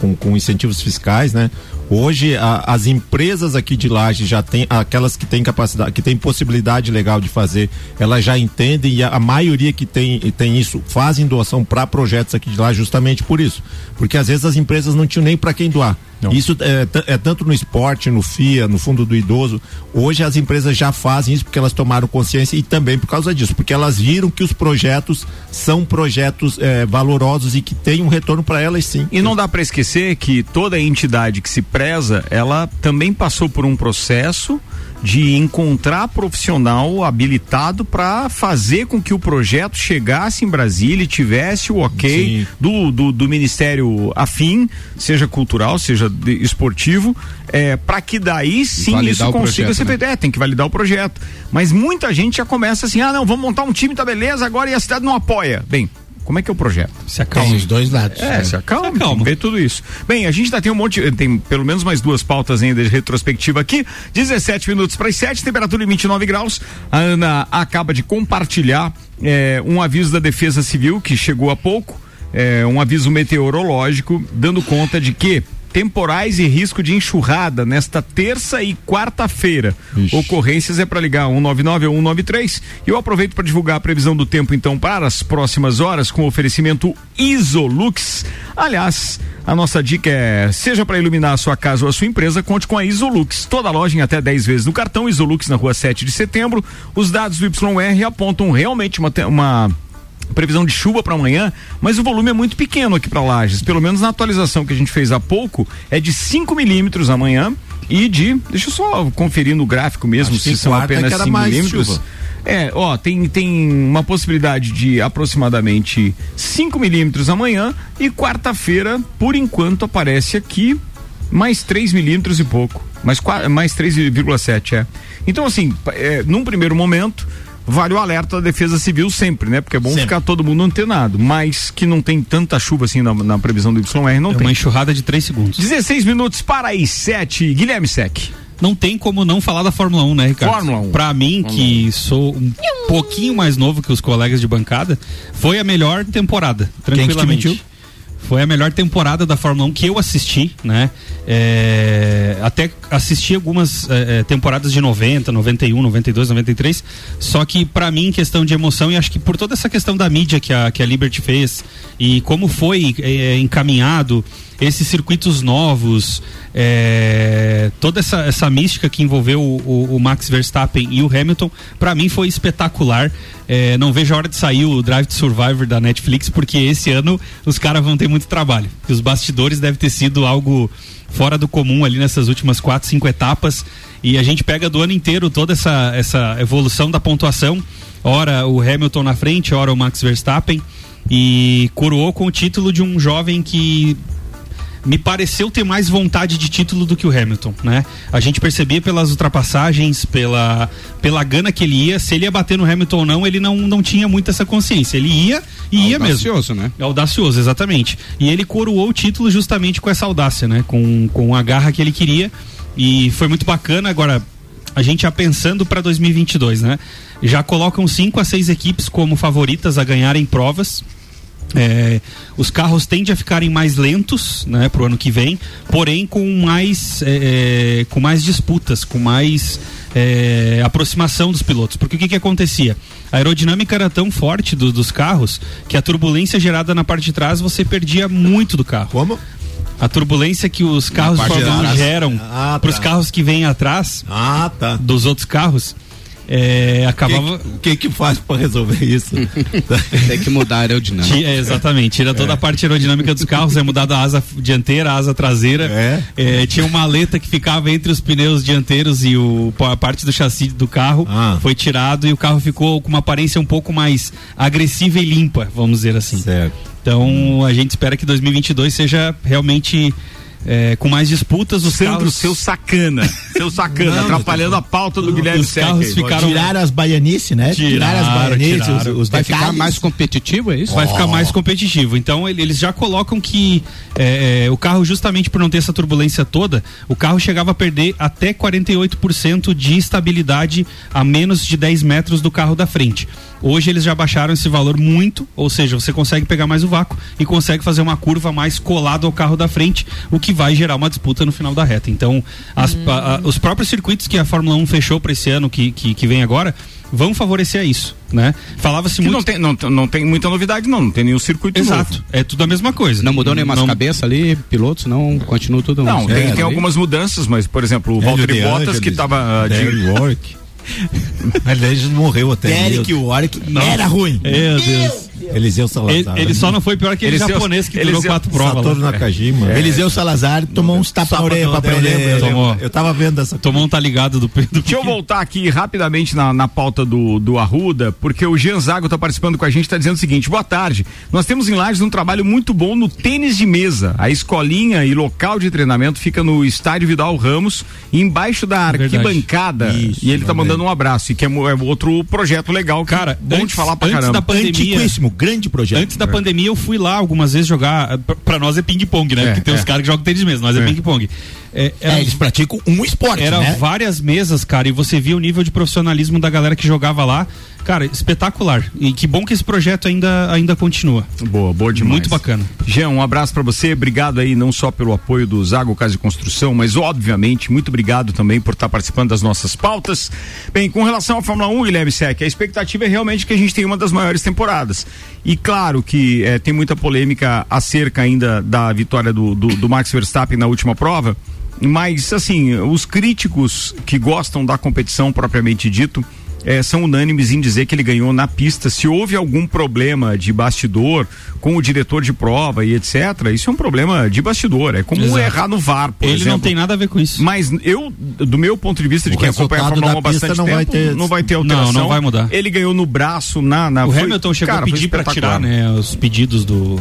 com, com incentivos fiscais, né? Hoje a- as empresas aqui de Laje já tem aquelas que têm capacidade, que têm possibilidade legal de fazer, elas já entendem e a, a maioria que tem tem isso fazem doação para projetos aqui de Laje justamente por isso, porque às vezes as empresas não tinham nem para quem doar. Isso é, é tanto no esporte, no FIA, no fundo do idoso. Hoje as empresas já fazem isso porque elas tomaram consciência e também por causa disso, porque elas viram que os projetos são projetos eh, valorosos e que têm um retorno para elas sim. E não dá para esquecer que toda entidade que se preza, ela também passou por um processo de encontrar profissional habilitado para fazer com que o projeto chegasse em Brasília e tivesse o ok do, do, do Ministério afim, seja cultural, seja de- esportivo, é, para que daí sim Validar isso consiga projeto, ser né? feito. É, tem que validar o projeto. Mas muita gente já começa assim: ah, não, vamos montar um time, tá beleza, agora e a cidade não apoia. Bem, Como é que é o projeto? Se acalma. Tem os dois lados. É, se acalma, tem que ver tudo isso. Bem, a gente ainda tem um monte, tem pelo menos mais duas pautas ainda de retrospectiva aqui. 17 minutos para as 7, temperatura em 29 graus. A Ana acaba de compartilhar é, um aviso da Defesa Civil que chegou há pouco, é, um aviso meteorológico, dando conta de que temporais e risco de enxurrada nesta terça e quarta-feira. Ocorrências é para ligar 199 ou 193. E eu aproveito para divulgar a previsão do tempo então para as próximas horas com oferecimento Isolux. Aliás, a nossa dica é: seja para iluminar a sua casa ou a sua empresa, conte com a Isolux. Toda loja em até 10 vezes no cartão Isolux na rua 7 de setembro. Os dados do YR apontam realmente uma, uma previsão de chuva para amanhã, mas o volume é muito pequeno aqui para Lages. Pelo menos na atualização que a gente fez há pouco, é de 5 milímetros amanhã e de. Deixa eu só conferir no gráfico mesmo Acho se são quarta apenas que era 5 mais milímetros. chuva. É, ó, tem, tem uma possibilidade de aproximadamente 5 milímetros amanhã e quarta-feira, por enquanto, aparece aqui mais 3 milímetros e pouco. Mais, mais 3,7, é. Então, assim, é, num primeiro momento, vale o alerta da Defesa Civil sempre, né? Porque é bom Sempre. ficar todo mundo antenado. Mas que não tem tanta chuva assim na, na previsão do YR, não É tem. uma enxurrada de 3 segundos. 16 minutos para as 7. Guilherme Sec. Não tem como não falar da Fórmula 1, né, Ricardo? Fórmula 1. Pra mim, que sou um pouquinho mais novo que os colegas de bancada, foi a melhor temporada, Quem que te tranquilamente. mentiu? Foi a melhor temporada da Fórmula 1 que eu assisti, né? É, até assisti algumas é, é, temporadas de 90, 91, 92, 93. Só que pra mim, questão de emoção, e acho que por toda essa questão da mídia que a, que a Liberty fez e como foi é, encaminhado esses circuitos novos, é, toda essa, essa mística que envolveu o, o- o Max Verstappen e o Hamilton, pra mim foi espetacular. É, não vejo a hora de sair o Drive to Survivor da Netflix, porque esse ano os caras vão ter muito trabalho. Que os bastidores deve ter sido algo fora do comum ali nessas últimas quatro, cinco etapas. E a gente pega do ano inteiro toda essa, essa evolução da pontuação. Ora o Hamilton na frente, ora o Max Verstappen. E coroou com o título de um jovem que me pareceu ter mais vontade de título do que o Hamilton, né? A gente percebia pelas ultrapassagens, pela, pela gana que ele ia, se ele ia bater no Hamilton ou não, ele não, não tinha muito essa consciência. Ele ia e ia mesmo. Audacioso, né? É audacioso, exatamente. E ele coroou o título justamente com essa audácia, né? Com, com a garra que ele queria. E foi muito bacana. Agora, a gente já pensando para 2022, né? Já colocam cinco a seis equipes como favoritas a ganharem provas. É, os carros tendem a ficarem mais lentos, né, pro ano que vem, porém com mais, é, é, com mais disputas, com mais é, aproximação dos pilotos. Porque o que, que acontecia? A aerodinâmica era tão forte do- dos carros que a turbulência gerada na parte de trás você perdia muito do carro. Como? A turbulência que os carros de parte de Fórmula 1 trás. geram Ah, para os tá. carros que vêm atrás Ah, tá. dos outros carros é, acabava. O que, que faz pra resolver isso? Tem que mudar a aerodinâmica. É, exatamente, tira toda a parte aerodinâmica dos carros, é mudado a asa dianteira, a asa traseira. É, tinha uma maleta que ficava entre os pneus dianteiros e o, a parte do chassi do carro foi tirado e o carro ficou com uma aparência um pouco mais agressiva e limpa, vamos dizer assim. Então a gente espera que 2022 seja realmente é, com mais disputas. Os Sandro, carros... seu sacana. Seu sacana, Não, atrapalhando a pauta do Guilherme os carros ficaram- Tiraram as baianices, né? Tiraram, as baianices, os, os Vai ficar mais competitivo, é isso? Vai ficar mais competitivo. Então ele- eles já colocam que é, é, o carro, justamente por não ter essa turbulência toda, o carro chegava a perder até 48% de estabilidade a menos de 10 metros do carro da frente. Hoje eles já baixaram esse valor muito, ou seja, você consegue pegar mais o vácuo e consegue fazer uma curva mais colada ao carro da frente, o que vai gerar uma disputa no final da reta. Então, as- a- a- os próprios circuitos que a Fórmula 1 fechou para esse ano que, que, que vem agora vão favorecer a isso, né? Falava-se Que muito não tem, não, não tem muita novidade, não. Não tem nenhum circuito Exato. novo. É tudo a mesma coisa. Não mudou nem umas Não- cabeças ali, pilotos, não, continua tudo Não, tem, É, tem algumas mudanças, mas, por exemplo, o Valtteri de Bottas, que estava. Derek Warwick. Aliás, morreu até. Derek. Warwick Não. era ruim. Meu Deus. Eliseu Ele, Salazar. ele só não foi pior que ele Eliseu- japonês que durou Eliseu- quatro provas. Satoru. Nakajima. Eliseu Salazar tomou uns tapas na orelha pra aprender. Tomou. Eu tava vendo essa Tomou um tá ligado do Pedro. Deixa eu voltar aqui rapidamente na, na pauta do, do Arruda, porque o Jean Zago está participando com a gente, está dizendo o seguinte: boa tarde. Nós temos em Lages um trabalho muito bom no tênis de mesa. A escolinha e local de treinamento fica no estádio Vidal Ramos, embaixo da arquibancada. Isso, e ele está também. mandando um abraço, e que é, é outro projeto legal, que Cara, é bom antes- de falar pra antes caramba. da pandemia- Grande projeto. Antes da pandemia eu fui lá algumas vezes jogar. pra- nós é ping-pong, né? É, Porque tem é. os caras que jogam tênis mesmo, nós é, É. ping-pong. É, É, eles praticam um esporte, Era né? várias mesas, cara, e você via o nível de profissionalismo da galera que jogava lá. Cara, espetacular. E que bom que esse projeto ainda, ainda continua. Boa, boa demais. Muito bacana. Jean, um abraço pra você, obrigado aí não só pelo apoio do Zago Casa de Construção, mas obviamente muito obrigado também por estar participando das nossas pautas. Bem, com relação à Fórmula 1, Guilherme Sec, a expectativa é realmente que a gente tenha uma das maiores temporadas. E claro que eh, tem muita polêmica acerca ainda da vitória do, do, do Max Verstappen na última prova, mas assim, os críticos que gostam da competição propriamente dito, eh, são unânimes em dizer que ele ganhou na pista. Se houve algum problema de bastidor com o diretor de prova e etc., isso é um problema de bastidor. É como Exato. errar no VAR, por Ele exemplo. não tem nada a ver com isso. Mas eu, do meu ponto de vista de O quem acompanha a Fórmula 1 há bastante não vai tempo, ter- não vai ter Não, alteração. não vai mudar. Ele ganhou no braço, na. na o foi- Hamilton chegou cara, a pedir pra tirar, né? Os pedidos do.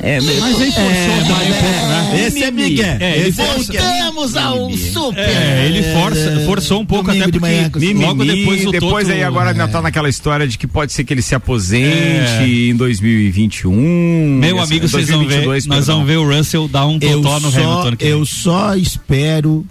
É, mas aí forçou também um pouco, né? Esse é Miguel. É, ele Esse é Voltamos ao super. É, ele força, forçou um pouco Domingo até de manhã, porque logo depois o depois Toto- aí agora ainda tá naquela história de que pode ser que ele se aposente É. em 2021. Meu amigo, vocês vão ver. 2022, Nós perdão. vamos ver o Russell dar um eu totó no só, Hamilton. que eu vem. só espero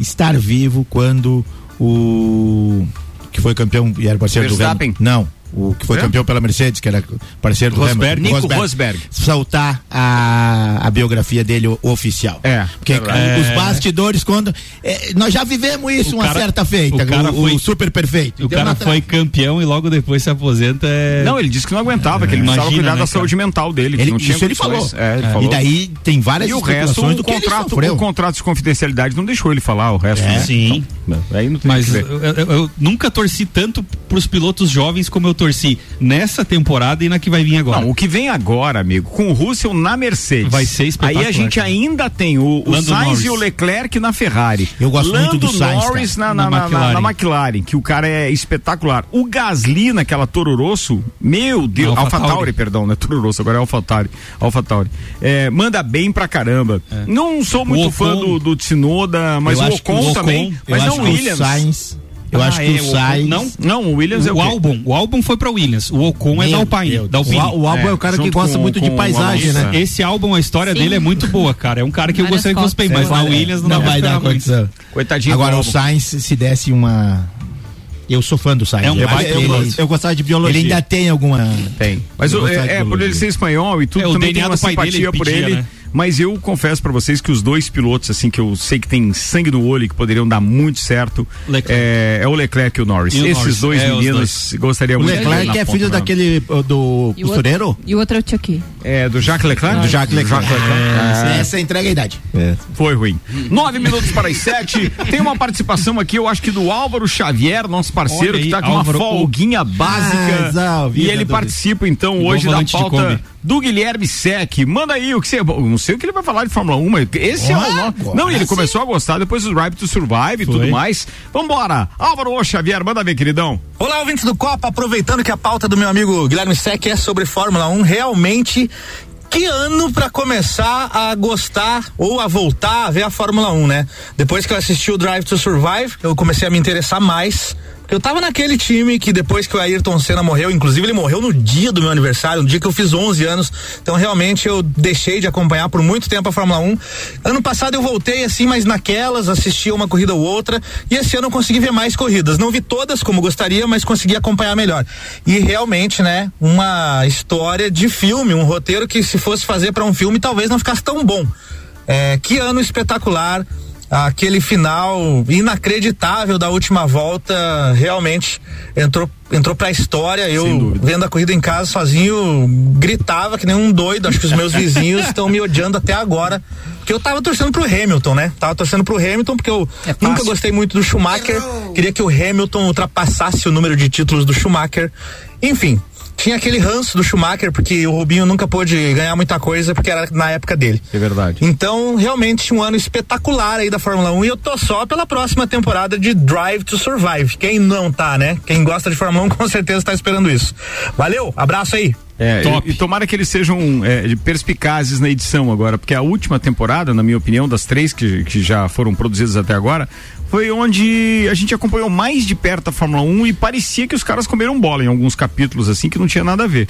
estar vivo quando o que foi campeão e era parceiro Verstappen? do Hamilton. Não. O que foi É? campeão pela Mercedes, que era parceiro do Rosberg. Nico Rosberg. Soltar a, a biografia dele o- oficial. É. Porque verdade. os É. bastidores, quando. é, nós já vivemos isso uma cara- certa feita. o cara o, foi- o super perfeito. O Deu cara foi campeão e logo depois se aposenta. É... Não, ele disse que não aguentava, que ele precisava Imagina, cuidar né, da cara? saúde mental dele. que Ele, não tinha isso ele falou. É, ele É. falou. E daí tem várias E o resto, o do que ele contrato, sofreu. o contrato de confidencialidade não deixou ele falar o resto. É. né? Sim. Então, aí não tem Mas que eu, eu- eu nunca torci tanto pros pilotos jovens como eu torci nessa temporada e na que vai vir agora. Não, o que vem agora, amigo, com o Russell na Mercedes. Vai ser espetacular, Aí a gente cara. ainda tem o, o Sainz Norris. e o Leclerc na Ferrari. Eu gosto Lando muito do Sainz, Norris na, na, Na McLaren. na McLaren, que o cara é espetacular. O Gasly naquela Toro Rosso, meu Deus, Alfa Tauri, perdão, não é Toro Rosso, agora é Alfa Tauri. Alpha Tauri. É, manda bem pra caramba. Não sou muito O fã Ocon- do, do Tsunoda, mas o Ocon, o Ocon- também. Mas não o Williams. Sainz, eu Ah, acho que é, o o Sainz. não? Não, o Williams é o o quê? Albon, o Albon foi pra Williams, o Ocon é Meu da Alpine, da Alpine. O, o Albon é, o cara que junto gosta com- muito de com o paisagem, né? é. Esse álbum, a história dele é muito boa, cara. É um cara que eu Várias gostaria que fosse bem, fotos. mas na Williams não, vai dar condição. Coitadinho Agora o. Sainz se desse uma. Eu sou fã do Sainz. É um eu baita que piloto. ele, Eu gostava de biologia. ele ainda tem alguma. Tem. Mas Eu o- de é, é, por ele ser espanhol e tudo, É, o também tem uma simpatia por ele. Mas eu confesso pra vocês que os dois pilotos, assim, que eu sei que tem sangue no olho e que poderiam dar muito certo, Leclerc. é, é o Leclerc e o Norris. E o Esses Norris, dois é, os meninos gostaria O muito de ver Leclerc é ponta, filho daquele uh, do E o costureiro? outro- E o outro é o Chucky. É, do Jacques Leclerc? Do Jacques Leclerc. Ah, É, Essa entrega a idade. Foi ruim. Nove minutos para as sete. Tem uma participação aqui, eu acho que do Álvaro Xavier, nosso parceiro, que tá aí, com uma Álvaro, o- folguinha básica. Ah, e ele participa, então, hoje da pauta. Do Guilherme Sec. Manda aí o que você. Não sei o que ele vai falar de Fórmula 1, mas esse é o. Não, ele sim. começou a gostar depois do Drive to Survive e tudo mais. Vambora. Álvaro Ô Xavier, manda ver, queridão. Olá, ouvintes do Copa, aproveitando que a pauta do meu amigo Guilherme Sec é sobre Fórmula 1, realmente que ano pra começar a gostar ou a voltar a ver a Fórmula 1, né? Depois que eu assisti o Drive to Survive, eu comecei a me interessar mais. Eu tava naquele time que depois que o Ayrton Senna morreu, inclusive ele morreu no dia do meu aniversário, no dia que eu fiz 11 anos. Então realmente eu deixei de acompanhar por muito tempo a Fórmula 1. Ano passado eu voltei assim, mas naquelas, assistia uma corrida ou outra. E esse ano eu consegui ver mais corridas. Não vi todas como gostaria, mas consegui acompanhar melhor. E realmente, né, uma história de filme, um roteiro que se fosse fazer para um filme talvez não ficasse tão bom. É, que ano espetacular aquele final inacreditável da última volta realmente entrou entrou pra história. Eu vendo a corrida em casa sozinho gritava que nem um doido. Acho que os meus vizinhos estão me odiando até agora. Porque eu tava torcendo pro Hamilton né? Tava torcendo pro Hamilton porque eu nunca gostei muito do Schumacher. Queria que o Hamilton ultrapassasse o número de títulos do Schumacher. Enfim tinha aquele ranço do Schumacher, porque o Rubinho nunca pôde ganhar muita coisa, porque era na época dele. É verdade. Então, realmente, um ano espetacular aí da Fórmula 1 e eu tô só pela próxima temporada de Drive to Survive. Quem não tá, né? Quem gosta de Fórmula 1 com certeza tá esperando isso. Valeu, abraço aí. É, E, e tomara que eles sejam é, perspicazes na edição agora, porque a última temporada, na minha opinião, das três que, que já foram produzidas até agora, foi onde a gente acompanhou mais de perto a Fórmula 1 e parecia que os caras comeram bola em alguns capítulos assim que não tinha nada a ver.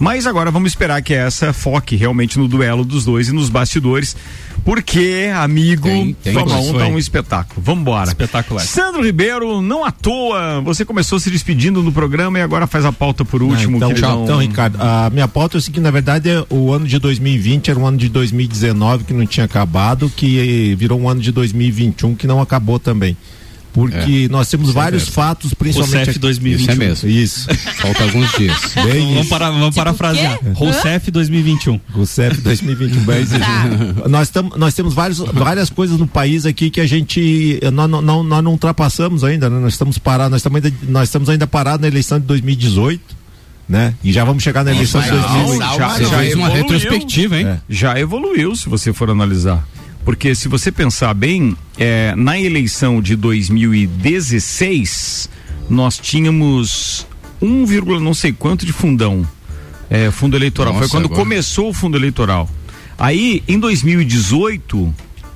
Mas agora vamos esperar que essa foque realmente no duelo dos dois e nos bastidores, porque, amigo, Tem- tem Fórmula 1 condições. tá um espetáculo. Vambora. Espetacular. Sandro Ribeiro, não à toa, você começou se despedindo no programa e agora faz a pauta por último. então, queridão. então, Ricardo, a minha pauta é o seguinte, na verdade, é o ano de 2020 era um ano de 2019 que não tinha acabado, que virou um ano de 2021 que não acabou também. Porque nós temos é vários mesmo. fatos, principalmente. Rousseff 2021. Isso é mesmo. Isso. Falta alguns dias. Bem Vamos, isso. para, vamos parafrasear. Rousseff 2021. Rousseff 2021. bem isso. nós, tam, nós temos vários, várias coisas no país aqui que a gente. Nós, não- não, nós não ultrapassamos ainda, né? Nós estamos parados, nós estamos ainda, nós estamos ainda parados na eleição de 2018. Né? E já vamos chegar na eleição de Não, 2020. já, Você já fez uma evoluiu. retrospectiva, hein? É. Já evoluiu, se você for analisar. Porque se você pensar bem, é, na eleição de 2016, nós tínhamos 1, vírgula não sei quanto de fundão. É, fundo eleitoral. Foi Nossa, quando agora- começou o fundo eleitoral. Aí, em 2018,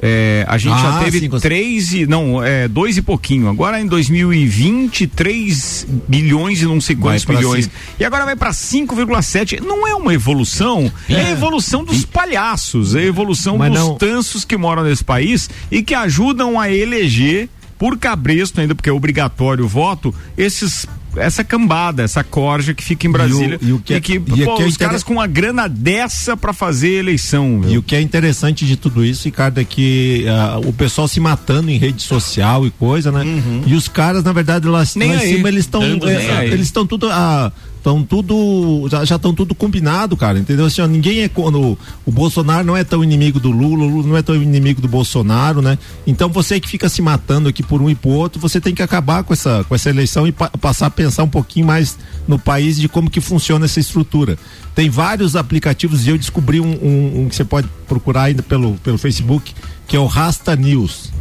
é, a gente já Ah, teve sim, três e. Não, é, dois e pouquinho. Agora em 2020, 3 bilhões e não sei quantos cinco. E agora vai para 5,7. Não é uma evolução, é, a evolução dos palhaços, é a evolução Mas dos não- tansos que moram nesse país e que ajudam a eleger por cabresto ainda, porque é obrigatório o voto, esses essa cambada, essa corja que fica em Brasília e o que é- que, e pô, o que é os inter- caras com uma grana dessa para fazer eleição. E o que é interessante de tudo isso, Ricardo, é que ah, o pessoal se matando em rede social e coisa, né? E os caras, na verdade, lá, Nem lá em cima, eles estão. Aí. eles estão tudo. ah, Estão tudo. Já estão tudo combinado, cara. Entendeu? Assim, ó, ninguém é. Quando, o Bolsonaro não é tão inimigo do Lula, o Lula não é tão inimigo do Bolsonaro, né? Então você que fica se matando aqui por um e por outro, você tem que acabar com essa, com essa eleição e pa- passar a pensar um pouquinho mais no país de como que funciona essa estrutura. Tem vários aplicativos e eu descobri um, um- um que você pode procurar ainda pelo, pelo Facebook, que é o Rasta News.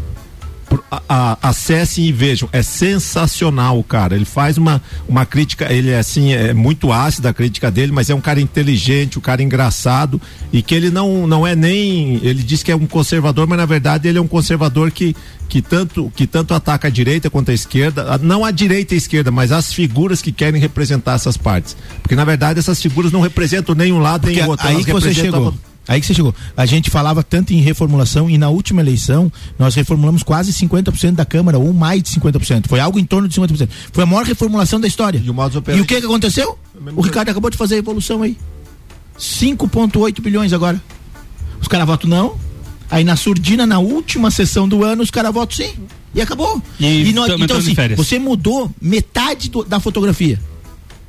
A- a- acessem e vejam, é sensacional, cara. Ele faz uma, uma crítica, ele é assim, é muito ácida a crítica dele, mas é um cara inteligente, um cara engraçado e que ele não, não é nem, ele diz que é um conservador, mas na verdade ele é um conservador que que tanto que tanto ataca a direita quanto a esquerda, a- não a direita e a esquerda, mas as figuras que querem representar essas partes. Porque na verdade essas figuras não representam nem um lado nem o outro, aí que você chegou. Aí que você chegou. A gente falava tanto em reformulação e na última eleição nós reformulamos quase 50% da Câmara, ou mais de 50%. Foi algo em torno de 50%. Foi a maior reformulação da história. E o E o que que aconteceu? O Ricardo acabou de fazer a evolução aí. 5,8 bilhões agora. Os caras votam não. Aí na surdina, na última sessão do ano, os caras votam sim. E acabou. E nós- tamo então, assim, você mudou metade do- da fotografia.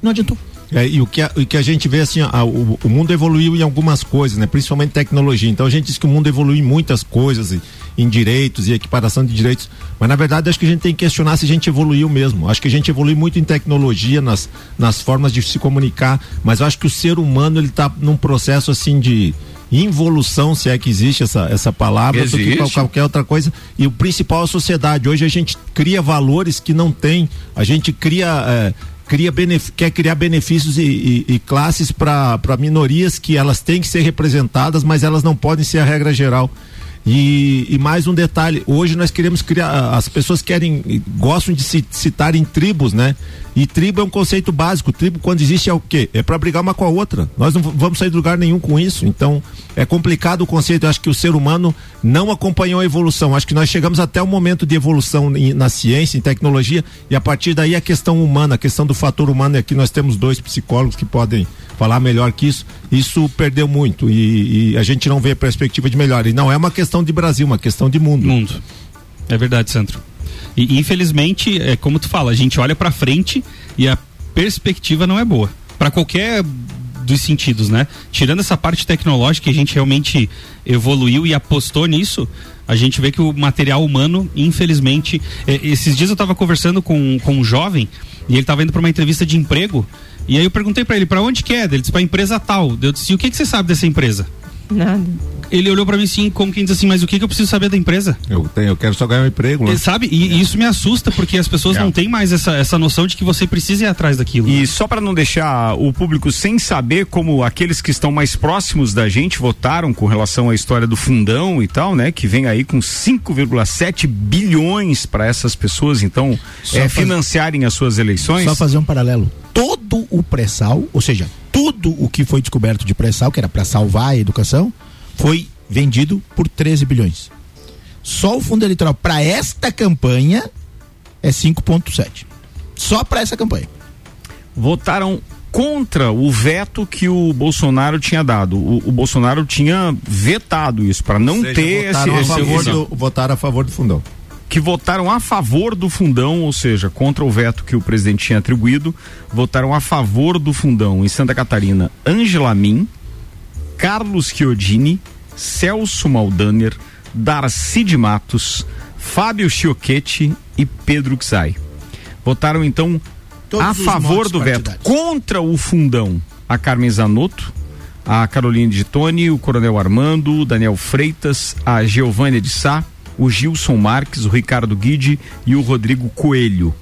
Não adiantou. É, e o que, a, o que a gente vê assim, a- o, o mundo evoluiu em algumas coisas, né? Principalmente tecnologia. Então a gente diz que o mundo evoluiu em muitas coisas, em, em direitos e equiparação de direitos. Mas na verdade acho que a gente tem que questionar se a gente evoluiu mesmo. Acho que a gente evoluiu muito em tecnologia, nas, nas formas de se comunicar. Mas eu acho que o ser humano ele está num processo assim de involução, se é que existe essa, essa palavra, do que Existe. qual- qualquer outra coisa. E o principal é a sociedade. Hoje a gente cria valores que não tem. A gente cria. Cria quer criar benefícios e, e- e classes para minorias que elas têm que ser representadas, mas elas não podem ser a regra geral. E, e mais um detalhe, hoje nós queremos criar, as pessoas querem, gostam de se citar em tribos, né? E tribo é um conceito básico. Tribo, quando existe, é o quê? É para brigar uma com a outra. Nós não vamos sair de lugar nenhum com isso. Então, é complicado o conceito. Eu acho que o ser humano não acompanhou a evolução. Acho que nós chegamos até o momento de evolução em- na ciência, em tecnologia, e a partir daí a questão humana, a questão do fator humano, e aqui nós temos dois psicólogos que podem falar melhor que isso. Isso perdeu muito e, e a gente não vê perspectiva de melhor. E não é uma questão de Brasil, uma questão de mundo. Mundo. É verdade, Sandro. E infelizmente, é como tu fala, a gente olha pra frente e a perspectiva não é boa. Pra qualquer dos sentidos, né? Tirando essa parte tecnológica a gente realmente evoluiu e apostou nisso, a gente vê que o material humano, infelizmente, é, esses dias eu tava conversando com, com um jovem e ele tava indo pra uma entrevista de emprego e aí eu perguntei pra ele, pra onde que é? Ele disse pra empresa tal. Eu disse, e o que que você sabe dessa empresa? Nada. Ele olhou pra mim assim, como quem diz assim, mas o que, que eu preciso saber da empresa? Eu, tenho, eu quero só ganhar um emprego. Né? E, Sabe? E, e isso me assusta, porque as pessoas É. não têm mais essa, essa noção de que você precisa ir atrás daquilo. E só para não deixar o público sem saber como aqueles que estão mais próximos da gente votaram com relação à história do fundão e tal, né? Que vem aí com 5,7 bilhões para essas pessoas, então, Só é, faz- financiarem as suas eleições. Só fazer um paralelo. Todo o pré-sal, ou seja, tudo o que foi descoberto de pré-sal, que era para salvar a educação, foi vendido por 13 bilhões. Só o fundo eleitoral para esta campanha é 5,7. Só para essa campanha. votaram contra o veto que o Bolsonaro tinha dado. O, o Bolsonaro tinha vetado isso para não seja, ter esse, a esse- favor esse- do, votaram a favor do fundão. Que votaram a favor do fundão, ou seja, contra o veto que o presidente tinha atribuído, votaram a favor do fundão. Em Santa Catarina Angela Min, Carlos Chiodini, Celso Maldaner, Darcy de Matos, Fábio Chiochetti e Pedro Xai. Votaram então Todos a favor do veto contra o fundão. A Carmen Zanotto, a Caroline de Tone, o Coronel Armando, o Daniel Freitas, a Giovânia de Sá, o Gilson Marques, o Ricardo Guide e o Rodrigo Coelho.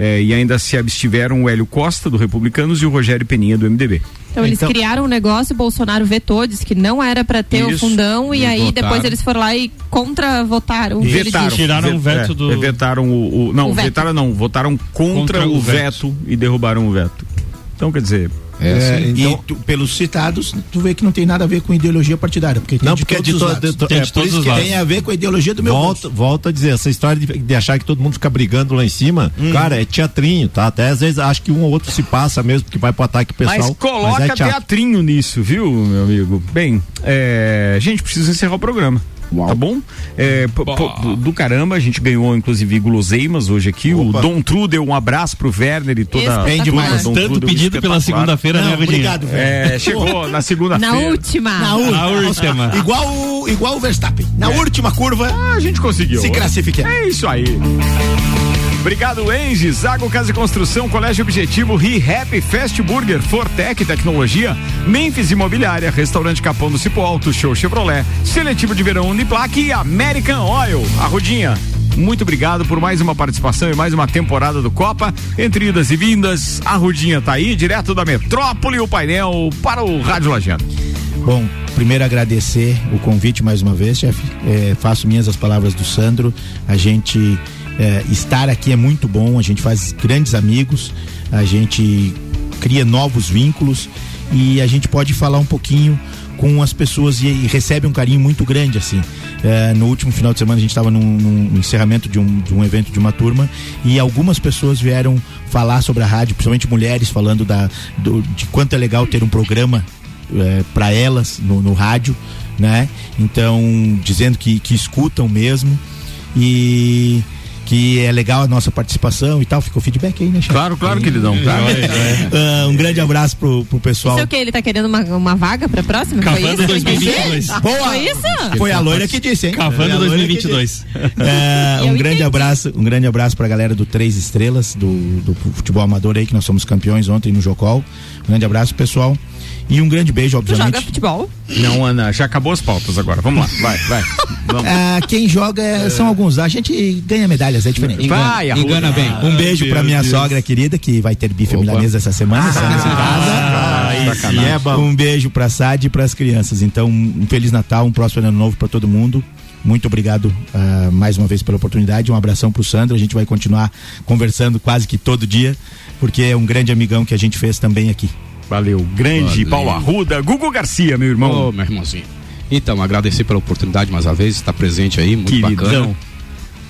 É, e ainda se abstiveram o Hélio Costa, do Republicanos, e o Rogério Peninha, do MDB. Então eles criaram um negócio, o Bolsonaro vetou, disse que não era pra ter o Isso. fundão e aí votaram. depois eles foram lá e contra votaram. o que ele Vetaram, disse. Ve- é, Vetaram o, o- não, O veto. vetaram não, votaram contra, Contra o o veto. e derrubaram o veto. Então, quer dizer, É, assim, e tu- pelos citados, tu vê que não tem nada a ver com ideologia partidária, porque tem Não, de porque é todos de os to- lados. de to- Tem é de todos os que lados. é- tem a ver com a ideologia do meu volta, volta a dizer, essa história de, de achar que todo mundo fica brigando lá em cima, Hum. cara, é teatrinho, tá? Até às vezes acho que um ou outro se passa mesmo, porque vai pro ataque pessoal. Mas coloca é teatro. teatrinho nisso, viu, meu amigo? Bem, é, a gente precisa encerrar o programa. Tá bom? É, do caramba, a gente ganhou inclusive guloseimas hoje aqui. O Dom Trudel, um abraço pro Werner e toda a Bem demais. Dom Tanto Trudel, pedido pela segunda-feira, né, obrigado, velho. É, chegou na segunda-feira. Na última. Na, ú- Na última. Igual, o- igual o Verstappen. Na última curva, Ah, a gente conseguiu. se classifica. É isso aí. Obrigado, Engie, Zago Casa e Construção, Colégio Objetivo, ReHap, Fast Burger, Fortec Tecnologia, Memphis Imobiliária, Restaurante Capão do Cipo Alto, Show Chevrolet, Seletivo de Verão Uniplaque e American Oil. A Rudinha, muito obrigado por mais uma participação e mais uma temporada do Copa. Entre idas e vindas, a Rudinha tá aí, direto da metrópole, o painel para o Rádio Lajeado. Bom, primeiro agradecer o convite mais uma vez, chefe. É, faço minhas as palavras do Sandro. A gente é, estar aqui é muito bom, a gente faz grandes amigos, a gente cria novos vínculos e a gente pode falar um pouquinho com as pessoas e, e recebe um carinho muito grande assim. É, no último final de semana a gente estava num, num encerramento de um, de um evento de uma turma e algumas pessoas vieram falar sobre a rádio, principalmente mulheres falando da, do- de quanto é legal ter um programa para elas no, no rádio, né? Então dizendo que, que escutam mesmo e que é legal a nossa participação e tal. Ficou feedback aí, né, chefe? Claro, claro, queridão. Claro. Ah, um grande abraço pro, pro pessoal. Sei o que, ele tá querendo uma, uma vaga pra próxima? Foi Cavando isso? 2022. Boa! Foi isso? Foi a loira que disse, hein? Cavando loira que 2022. É, Eu um grande entendi. abraço, um grande abraço pra galera do Três Estrelas, do, do futebol amador aí, que nós somos campeões ontem no Jocol. Um grande abraço, pessoal. E um grande beijo, Tu joga obviamente. futebol? Não, Ana, já acabou as pautas agora. Vamos lá, vai, vai. Vamos. Ah, quem joga é- são alguns. A gente ganha medalhas, é diferente. Vai, Arruda. Engana bem. Um beijo Meu pra minha Deus. sogra querida, que vai ter bife milanesa essa semana, estamos em casa. Ai, sacanagem. é bom. Um beijo pra Sad e pras crianças. Então, um Feliz Natal, um próximo ano novo pra todo mundo. Muito obrigado ah, mais uma vez pela oportunidade. Um abração pro Sandro. A gente vai continuar conversando quase que todo dia, porque é um grande amigão que a gente fez também aqui. Valeu, grande Valeu. Paulo Arruda, Gugu Garcia, meu irmão. Ô, meu irmãozinho. Então, agradecer pela oportunidade mais uma vez, estar presente aí, muito Queridão. bacana.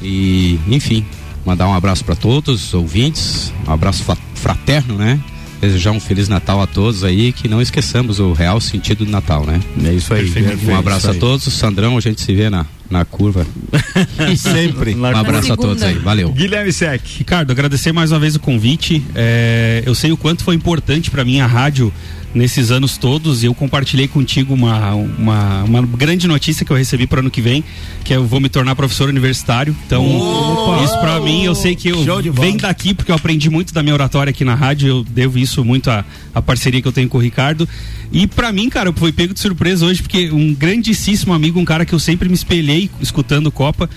E, enfim, mandar um abraço para todos os ouvintes, um abraço fraterno, né? Desejar um Feliz Natal a todos aí, que não esqueçamos o real sentido do Natal, né? É isso aí. Um abraço a todos, Sandrão, a gente se vê na na curva. Sempre. Um abraço a todos aí, valeu. Guilherme Sec. Ricardo, agradecer mais uma vez o convite. É, eu sei o quanto foi importante para mim a rádio nesses anos todos e eu compartilhei contigo uma, uma, uma grande notícia que eu recebi para o ano que vem, que eu vou me tornar professor universitário. Então, isso para mim, eu sei que eu venho daqui porque eu aprendi muito da minha oratória aqui na rádio, eu devo isso muito à, à parceria que eu tenho com o Ricardo. E para mim, cara, foi pego de surpresa hoje porque um grandíssimo amigo, um cara que eu sempre me espelhei escutando Copa,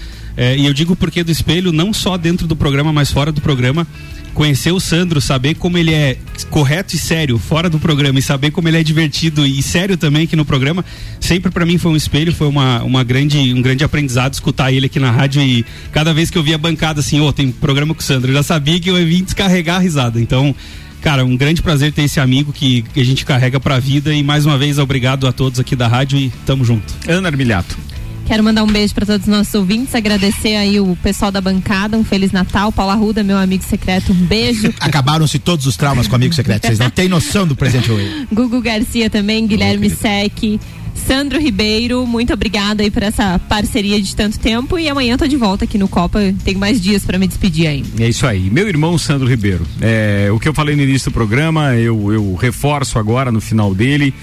eh, e eu digo porque do espelho, não só dentro do programa, mas fora do programa conhecer o Sandro, saber como ele é correto e sério fora do programa e saber como ele é divertido e sério também aqui no programa, sempre para mim foi um espelho, foi uma, uma grande, um grande aprendizado escutar ele aqui na rádio e cada vez que eu via a bancada assim, ô, tem programa com o Sandro, eu já sabia que eu ia vir descarregar a risada. Então, cara, um grande prazer ter esse amigo que, que a gente carrega pra vida e mais uma vez obrigado a todos aqui da rádio e tamo junto. Ana Armilhato. Quero mandar um beijo para todos os nossos ouvintes, agradecer aí o pessoal da bancada, um Feliz Natal. Paulo Arruda, meu amigo secreto, um beijo. Acabaram-se todos os traumas com o amigo secreto. Vocês não têm noção do presente hoje. Gugu Garcia também, Guilherme Sec, Sandro Ribeiro, muito obrigada aí por essa parceria de tanto tempo e amanhã tô de volta aqui no Copa, tenho mais dias para me despedir ainda. É isso aí. Meu irmão Sandro Ribeiro. É, o que eu falei no início do programa, eu, eu reforço agora no final dele.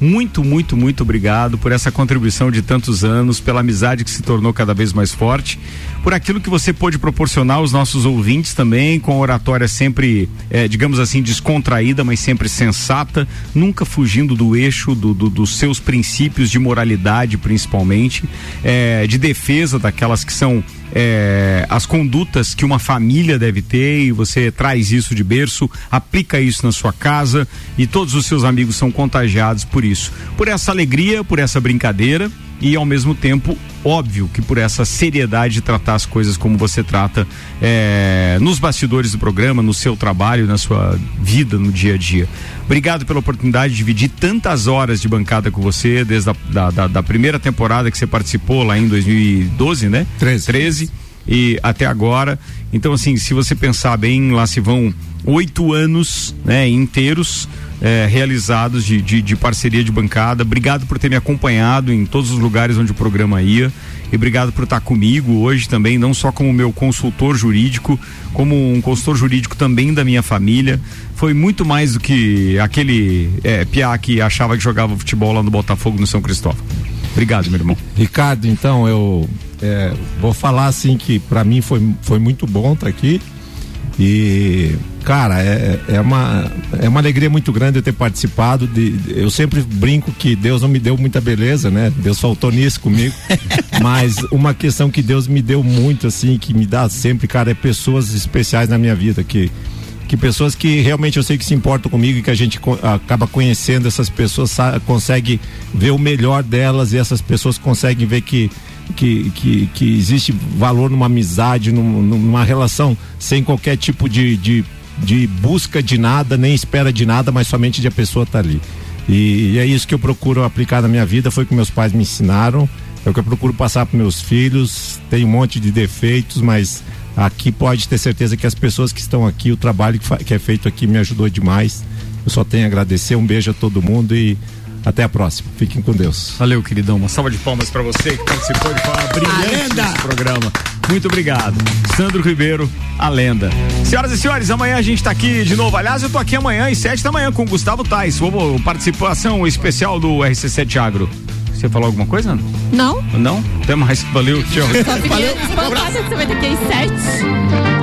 Muito, muito, muito obrigado por essa contribuição de tantos anos, pela amizade que se tornou cada vez mais forte, por aquilo que você pôde proporcionar aos nossos ouvintes também, com oratória sempre, eh, digamos assim, descontraída, mas sempre sensata, nunca fugindo do eixo do, do- dos seus princípios de moralidade, principalmente, eh, de defesa daquelas que são é, as condutas que uma família deve ter e você traz isso de berço, aplica isso na sua casa e todos os seus amigos são contagiados por isso. Por essa alegria, por essa brincadeira e ao mesmo tempo, óbvio que por essa seriedade de tratar as coisas como você trata é, nos bastidores do programa, no seu trabalho, na sua vida, no dia a dia. Obrigado pela oportunidade de dividir tantas horas de bancada com você, desde a da, da- da primeira temporada que você participou lá em 2012, né? 13. 13 e até agora. Então, assim, se você pensar bem, lá se vão oito anos né, inteiros eh, realizados de, de, de parceria de bancada. Obrigado por ter me acompanhado em todos os lugares onde o programa ia. E obrigado por estar comigo hoje também, não só como meu consultor jurídico, como um consultor jurídico também da minha família. Foi muito mais do que aquele eh, piá que achava que jogava futebol lá no Botafogo, no São Cristóvão. Obrigado, meu irmão. Ricardo, então eu é, vou falar assim que para mim foi, foi muito bom estar aqui e cara é, é uma é uma alegria muito grande eu ter participado de, eu sempre brinco que Deus não me deu muita beleza né? Deus faltou nisso comigo. Mas uma questão que Deus me deu muito assim que me dá sempre cara é pessoas especiais na minha vida que que pessoas que realmente eu sei que se importam comigo e que a gente co- acaba conhecendo essas pessoas, consegue ver o melhor delas e essas pessoas conseguem ver que que, que, que existe valor numa amizade, num- numa relação sem qualquer tipo de, de, de busca de nada, nem espera de nada, mas somente de a pessoa estar ali. E, e é isso que eu procuro aplicar na minha vida, foi o que meus pais me ensinaram, é o que eu procuro passar para meus filhos. Tem um monte de defeitos, mas aqui pode ter certeza que as pessoas que estão aqui, o trabalho que, que é feito aqui me ajudou demais. Eu só tenho a agradecer, um beijo a todo mundo e até a próxima. Fiquem com Deus. Valeu, queridão. Uma salva de palmas pra você que participou de forma brilhante desse programa. Muito obrigado. Sandro Ribeiro, a lenda. Senhoras e senhores, amanhã a gente tá aqui de novo. Aliás, eu tô aqui amanhã às sete da manhã com o Gustavo Tais. Vamos participação especial do RC7 Agro. Você falou alguma coisa, Ana? Não? Não? Até mais. Valeu, tchau. Só fiquei espantada que você vai ter que ir às sete.